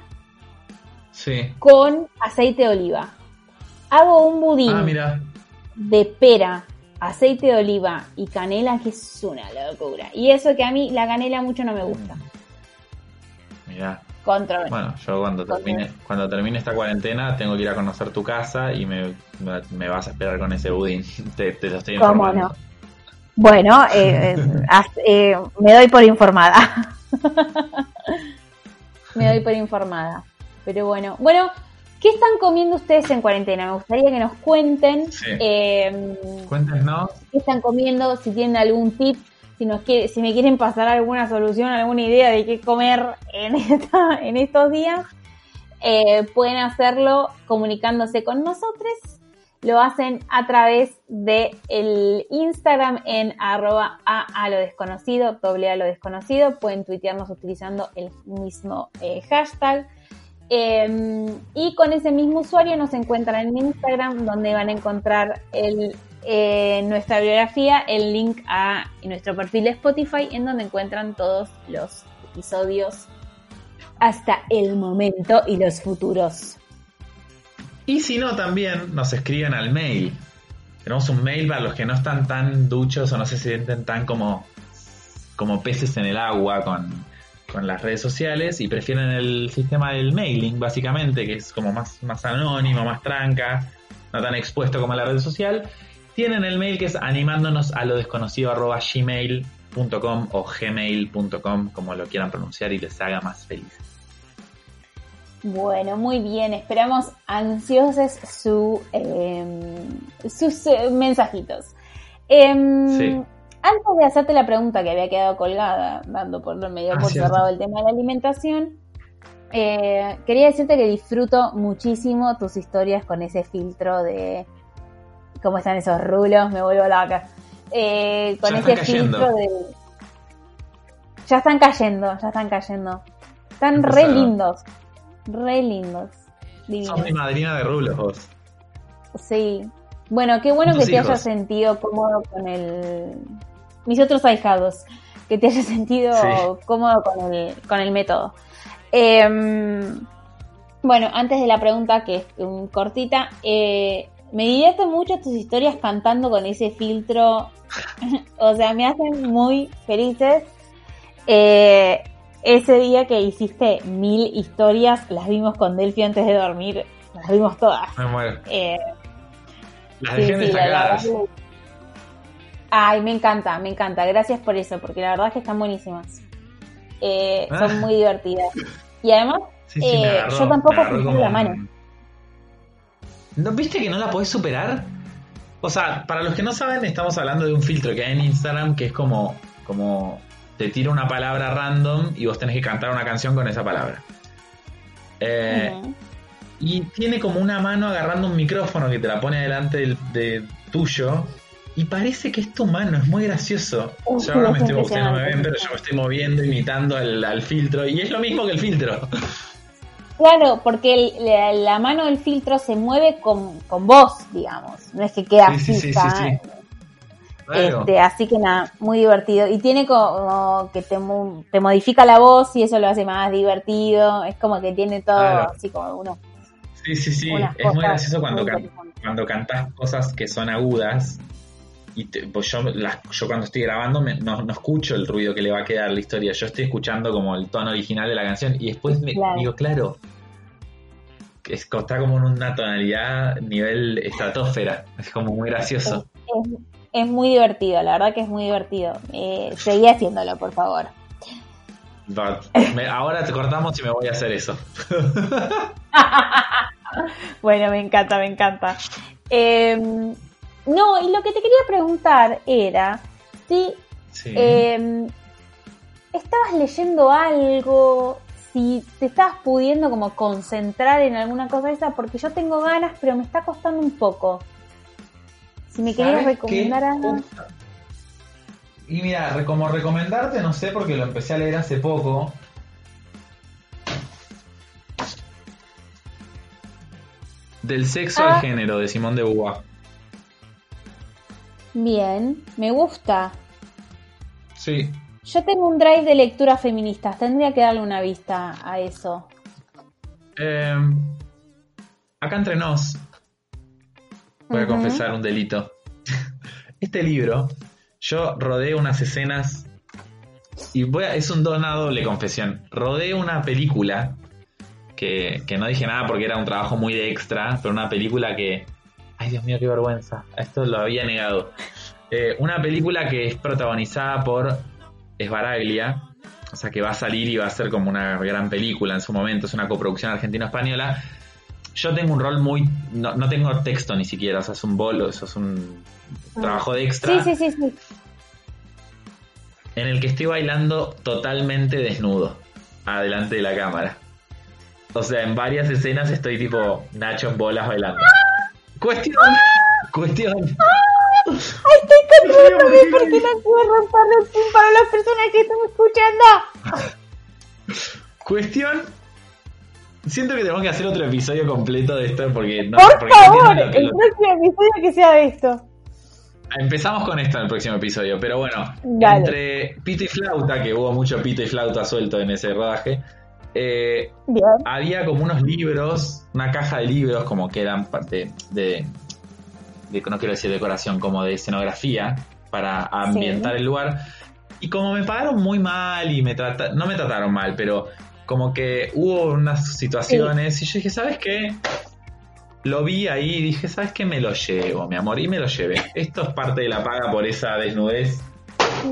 [SPEAKER 2] con aceite de oliva. Hago un budín
[SPEAKER 1] ah,
[SPEAKER 2] de pera, aceite de oliva y canela, que es una locura. Y eso que a mí la canela mucho no me gusta.
[SPEAKER 1] Mira. Bueno, yo cuando termine, cuando termine esta cuarentena tengo que ir a conocer tu casa y me, vas a esperar con ese budín. te, lo estoy informando.
[SPEAKER 2] ¿Cómo no? Bueno, eh, eh, eh, me doy por informada. me doy por informada. Pero bueno, bueno, ¿qué están comiendo ustedes en cuarentena? Me gustaría que nos cuenten.
[SPEAKER 1] Sí. Cuéntenos.
[SPEAKER 2] ¿Qué están comiendo? Si tienen algún tip si, nos me quieren pasar alguna solución, alguna idea de qué comer en, estos días, eh, pueden hacerlo comunicándose con nosotros. Lo hacen a través de el Instagram en arroba a, lo desconocido, doble a. Pueden tuitearnos utilizando el mismo eh, hashtag. Em, y con ese mismo usuario nos encuentran en Instagram, donde van a encontrar el en nuestra biografía el link a nuestro perfil de Spotify en donde encuentran todos los episodios hasta el momento y los futuros.
[SPEAKER 1] Y si no, también nos escriben al mail. Tenemos un mail para los que no están tan duchos o no se sienten tan como, como peces en el agua con, con las redes sociales y prefieren el sistema del mailing, básicamente, que es como más, más anónimo, más tranca, no tan expuesto como la red social tienen el mail que es animándonos a lo desconocido arroba gmail.com o gmail.com, como lo quieran pronunciar y les haga más felices.
[SPEAKER 2] Bueno, muy bien, esperamos ansiosos su, em, sus eh, mensajitos. Em, antes de hacerte la pregunta que había quedado colgada, dando por medio ah, por cerrado el tema de la alimentación, eh, quería decirte que disfruto muchísimo tus historias con ese filtro de cómo están esos rulos, me vuelvo loca. Eh, con ese filtro de. Ya están cayendo, ya están cayendo. Están re lindos. Re lindos.
[SPEAKER 1] Divinos. mi madrina de rulos vos.
[SPEAKER 2] Sí. Bueno, qué bueno que te hayas sentido cómodo con el. Mis otros ahijados. Que te hayas sentido cómodo con el, con el método. Em, bueno, antes de la pregunta, que es cortita, eh, me divierten mucho tus historias cantando con ese filtro. o sea, me hacen muy felices. Eh, ese día que hiciste mil historias, las vimos con Delphi antes de dormir. Las vimos todas.
[SPEAKER 1] Me muero. Eh, las dejé sí,
[SPEAKER 2] Ay, me encanta, me encanta. Gracias por eso, porque la verdad es que están buenísimas. Eh, son ah. muy divertidas. Y además, yo tampoco puse la mano.
[SPEAKER 1] ¿No, ¿Viste que no la podés superar? O sea, para los que no saben, estamos hablando de un filtro que hay en Instagram que es como, como te tira una palabra random y vos tenés que cantar una canción con esa palabra. Eh, y tiene como una mano agarrando un micrófono que te la pone delante de tuyo. Y parece que es tu mano, es muy gracioso. yo ahora me estoy, ustedes no me ven, pero yo me estoy moviendo, imitando al filtro. Y es lo mismo que el filtro.
[SPEAKER 2] Claro, porque la, mano del filtro se mueve con, con vos, digamos. No es que queda
[SPEAKER 1] sí,
[SPEAKER 2] fija.
[SPEAKER 1] Claro.
[SPEAKER 2] Este, así que nada, muy divertido. Y tiene como que te, te modifica la voz y eso lo hace más divertido. Es como que tiene todo
[SPEAKER 1] Claro.
[SPEAKER 2] así como uno.
[SPEAKER 1] Sí, sí, sí. Es muy gracioso cuando,
[SPEAKER 2] muy
[SPEAKER 1] can- cuando cantás cosas que son agudas. Y te- pues yo, yo cuando estoy grabando me- no, no escucho el ruido que le va a quedar la historia. Yo estoy escuchando como el tono original de la canción. Y después me
[SPEAKER 2] Claro.
[SPEAKER 1] digo, claro. es- está como en una tonalidad nivel estratosfera. Es como muy gracioso.
[SPEAKER 2] Es, es muy divertido, la verdad que es muy divertido. Eh, seguí haciéndolo, por favor.
[SPEAKER 1] Me- ahora te cortamos y me voy a hacer eso.
[SPEAKER 2] Bueno, me encanta, me encanta. Eh, no, y lo que te quería preguntar era si
[SPEAKER 1] Sí.
[SPEAKER 2] eh, estabas leyendo algo, si te estabas pudiendo como concentrar en alguna cosa de esa, porque yo tengo ganas, pero me está costando un poco. Si me querías
[SPEAKER 1] ¿Sabes
[SPEAKER 2] recomendar algo.
[SPEAKER 1] Y mira, como recomendarte, no sé, porque lo empecé a leer hace poco. Del sexo
[SPEAKER 2] Ah.
[SPEAKER 1] al género, de Simón de Beauvoir.
[SPEAKER 2] Bien, me gusta.
[SPEAKER 1] Sí.
[SPEAKER 2] Yo tengo un drive de lecturas feministas, tendría que darle una vista a eso.
[SPEAKER 1] Eh, acá entre nos, voy a confesar un delito. Este libro, yo rodé unas escenas y voy a- es un una doble confesión. Rodé una película que, que no dije nada porque era un trabajo muy de extra, pero una película que... Ay Dios mío, qué vergüenza. Esto lo había negado. Eh, una película que es protagonizada por Esbaraglia, o sea que va a salir y va a ser como una gran película en su momento, es una coproducción argentino-española. Yo tengo un rol muy... No, no tengo texto ni siquiera, o sea, es un bolo, eso es un trabajo de extra
[SPEAKER 2] Sí, sí, sí, sí.
[SPEAKER 1] en el que estoy bailando totalmente desnudo, adelante de la cámara. O sea, en varias escenas estoy tipo Nacho en bolas bailando. Cuestión, cuestión.
[SPEAKER 2] Ay, estoy controlando porque no quiero romperle el pin para las personas que están escuchando.
[SPEAKER 1] Cuestión. Siento que tenemos que hacer otro episodio completo de esto porque no.
[SPEAKER 2] Por
[SPEAKER 1] porque
[SPEAKER 2] favor, el próximo episodio que sea de esto.
[SPEAKER 1] Empezamos con esto en el próximo episodio, pero bueno,
[SPEAKER 2] Dale.
[SPEAKER 1] entre pito y flauta, que hubo mucho pito y flauta suelto en ese rodaje, eh, había como unos libros, una caja de libros, como que eran parte de, de- no quiero decir decoración, como de escenografía, para ambientar el lugar. Y como me pagaron muy mal y me trata, no me trataron mal, pero como que hubo unas situaciones y yo dije, ¿sabes qué? Lo vi ahí y dije, ¿sabes qué? Me lo llevo, mi amor, y me lo llevé. Esto es parte de la paga por esa desnudez.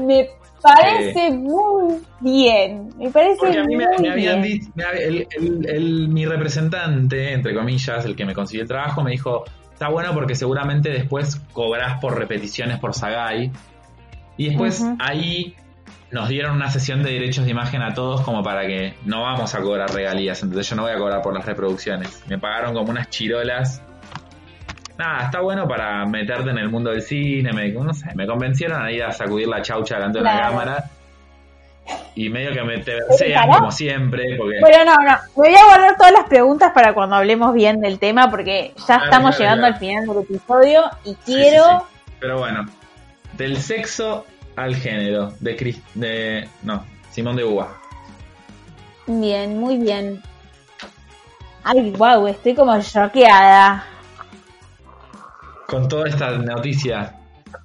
[SPEAKER 2] Me parece muy bien. Me parece
[SPEAKER 1] Porque a mí me,
[SPEAKER 2] muy
[SPEAKER 1] me habían
[SPEAKER 2] bien.
[SPEAKER 1] dicho, me el- el- el- mi representante, entre comillas, el que me consiguió el trabajo, me dijo, está bueno porque seguramente después cobrás por repeticiones por Sagai. Y después ahí nos dieron una sesión de derechos de imagen a todos como para que no vamos a cobrar regalías, entonces yo no voy a cobrar por las reproducciones. Me pagaron como unas chirolas. Nada, está bueno para meterte en el mundo del cine, me, no sé, me convencieron a ir a sacudir la chaucha delante de la cámara. Y medio que me tercean
[SPEAKER 2] pará.
[SPEAKER 1] como siempre, porque
[SPEAKER 2] Bueno, no, no. Me voy a guardar todas las preguntas para cuando hablemos bien del tema, porque ya estamos llegando al final del episodio y quiero.
[SPEAKER 1] sí, sí. Pero bueno, del sexo al género, de Cris, de no, Simón de Uva.
[SPEAKER 2] Bien, muy bien. Ay, wow, estoy como choqueada
[SPEAKER 1] Con toda esta noticia.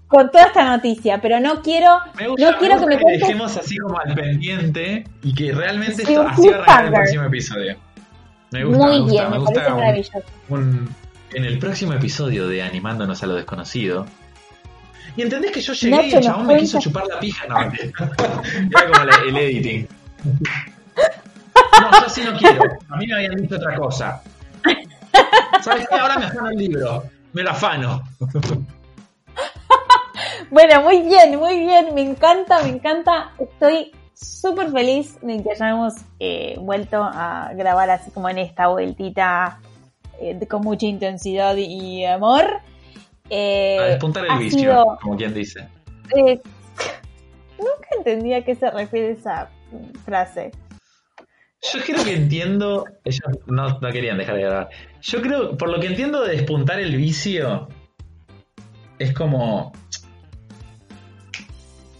[SPEAKER 2] con toda esta noticia, pero no quiero,
[SPEAKER 1] Me gusta,
[SPEAKER 2] no quiero que me cuentes.
[SPEAKER 1] dejemos así como al pendiente y que realmente
[SPEAKER 2] Sí,
[SPEAKER 1] esto así va a el próximo episodio. Me gusta,
[SPEAKER 2] Muy
[SPEAKER 1] me gusta,
[SPEAKER 2] bien,
[SPEAKER 1] me gusta
[SPEAKER 2] parece
[SPEAKER 1] un-
[SPEAKER 2] maravilloso.
[SPEAKER 1] un- en el próximo episodio de Animándonos a lo desconocido. Y entendés que yo llegué y el chabón me quiso chupar la pija. No. Era como la- el editing. No, yo sí no quiero. A mí me habían dicho otra cosa. ¿Sabes qué? Ahora me afano el libro. Me lo afano.
[SPEAKER 2] Bueno, muy bien, muy bien, me encanta, me encanta. Estoy súper feliz de que hayamos eh, vuelto a grabar así como en esta vueltita eh, con mucha intensidad y amor. Eh,
[SPEAKER 1] A despuntar el vicio,
[SPEAKER 2] sido,
[SPEAKER 1] como quien dice.
[SPEAKER 2] nunca entendí a qué se refiere esa frase.
[SPEAKER 1] Yo creo que entiendo. Ellos no, no querían dejar de grabar. Yo creo, por lo que entiendo de despuntar el vicio, es como.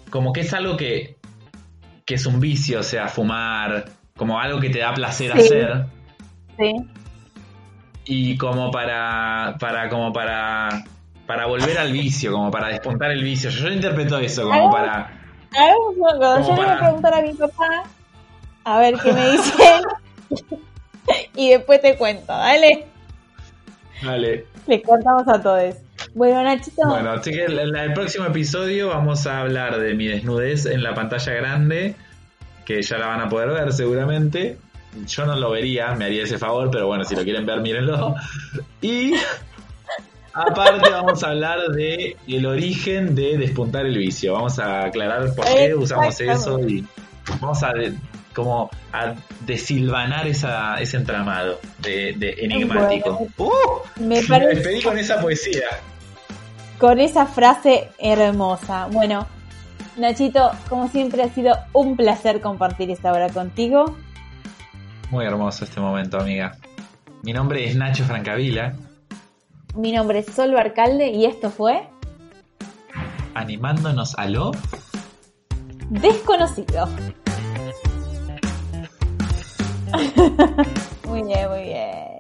[SPEAKER 1] como que es algo que, que es un vicio, o sea, fumar, como algo que te da placer
[SPEAKER 2] Sí.
[SPEAKER 1] hacer.
[SPEAKER 2] Sí.
[SPEAKER 1] Y como para, para, como para, para volver al vicio, como para despuntar el vicio. Yo, yo interpreto eso, como para, Como
[SPEAKER 2] yo le voy a preguntar a mi papá a ver qué me dice y después te cuento, dale.
[SPEAKER 1] Vale.
[SPEAKER 2] Le contamos a todos. Bueno, Nachito,
[SPEAKER 1] Bueno, así que en el próximo episodio vamos a hablar de mi desnudez en la pantalla grande, que ya la van a poder ver seguramente. Yo no lo vería, me haría ese favor, pero bueno, si lo quieren ver, mírenlo. Y aparte vamos a hablar de el origen de despuntar el vicio. Vamos a aclarar por qué usamos eso y vamos a como a desilvanar esa, ese entramado de, de enigmático. ¡Uh!
[SPEAKER 2] me
[SPEAKER 1] despedí con esa poesía.
[SPEAKER 2] con esa frase hermosa. Bueno, Nachito, como siempre ha sido un placer compartir esta hora contigo.
[SPEAKER 1] Muy hermoso este momento, amiga. Mi nombre es Nacho Francavila,
[SPEAKER 2] Mi nombre es Sol Barcalde y esto fue
[SPEAKER 1] animándonos a lo...
[SPEAKER 2] Desconocido. muy bien, muy bien.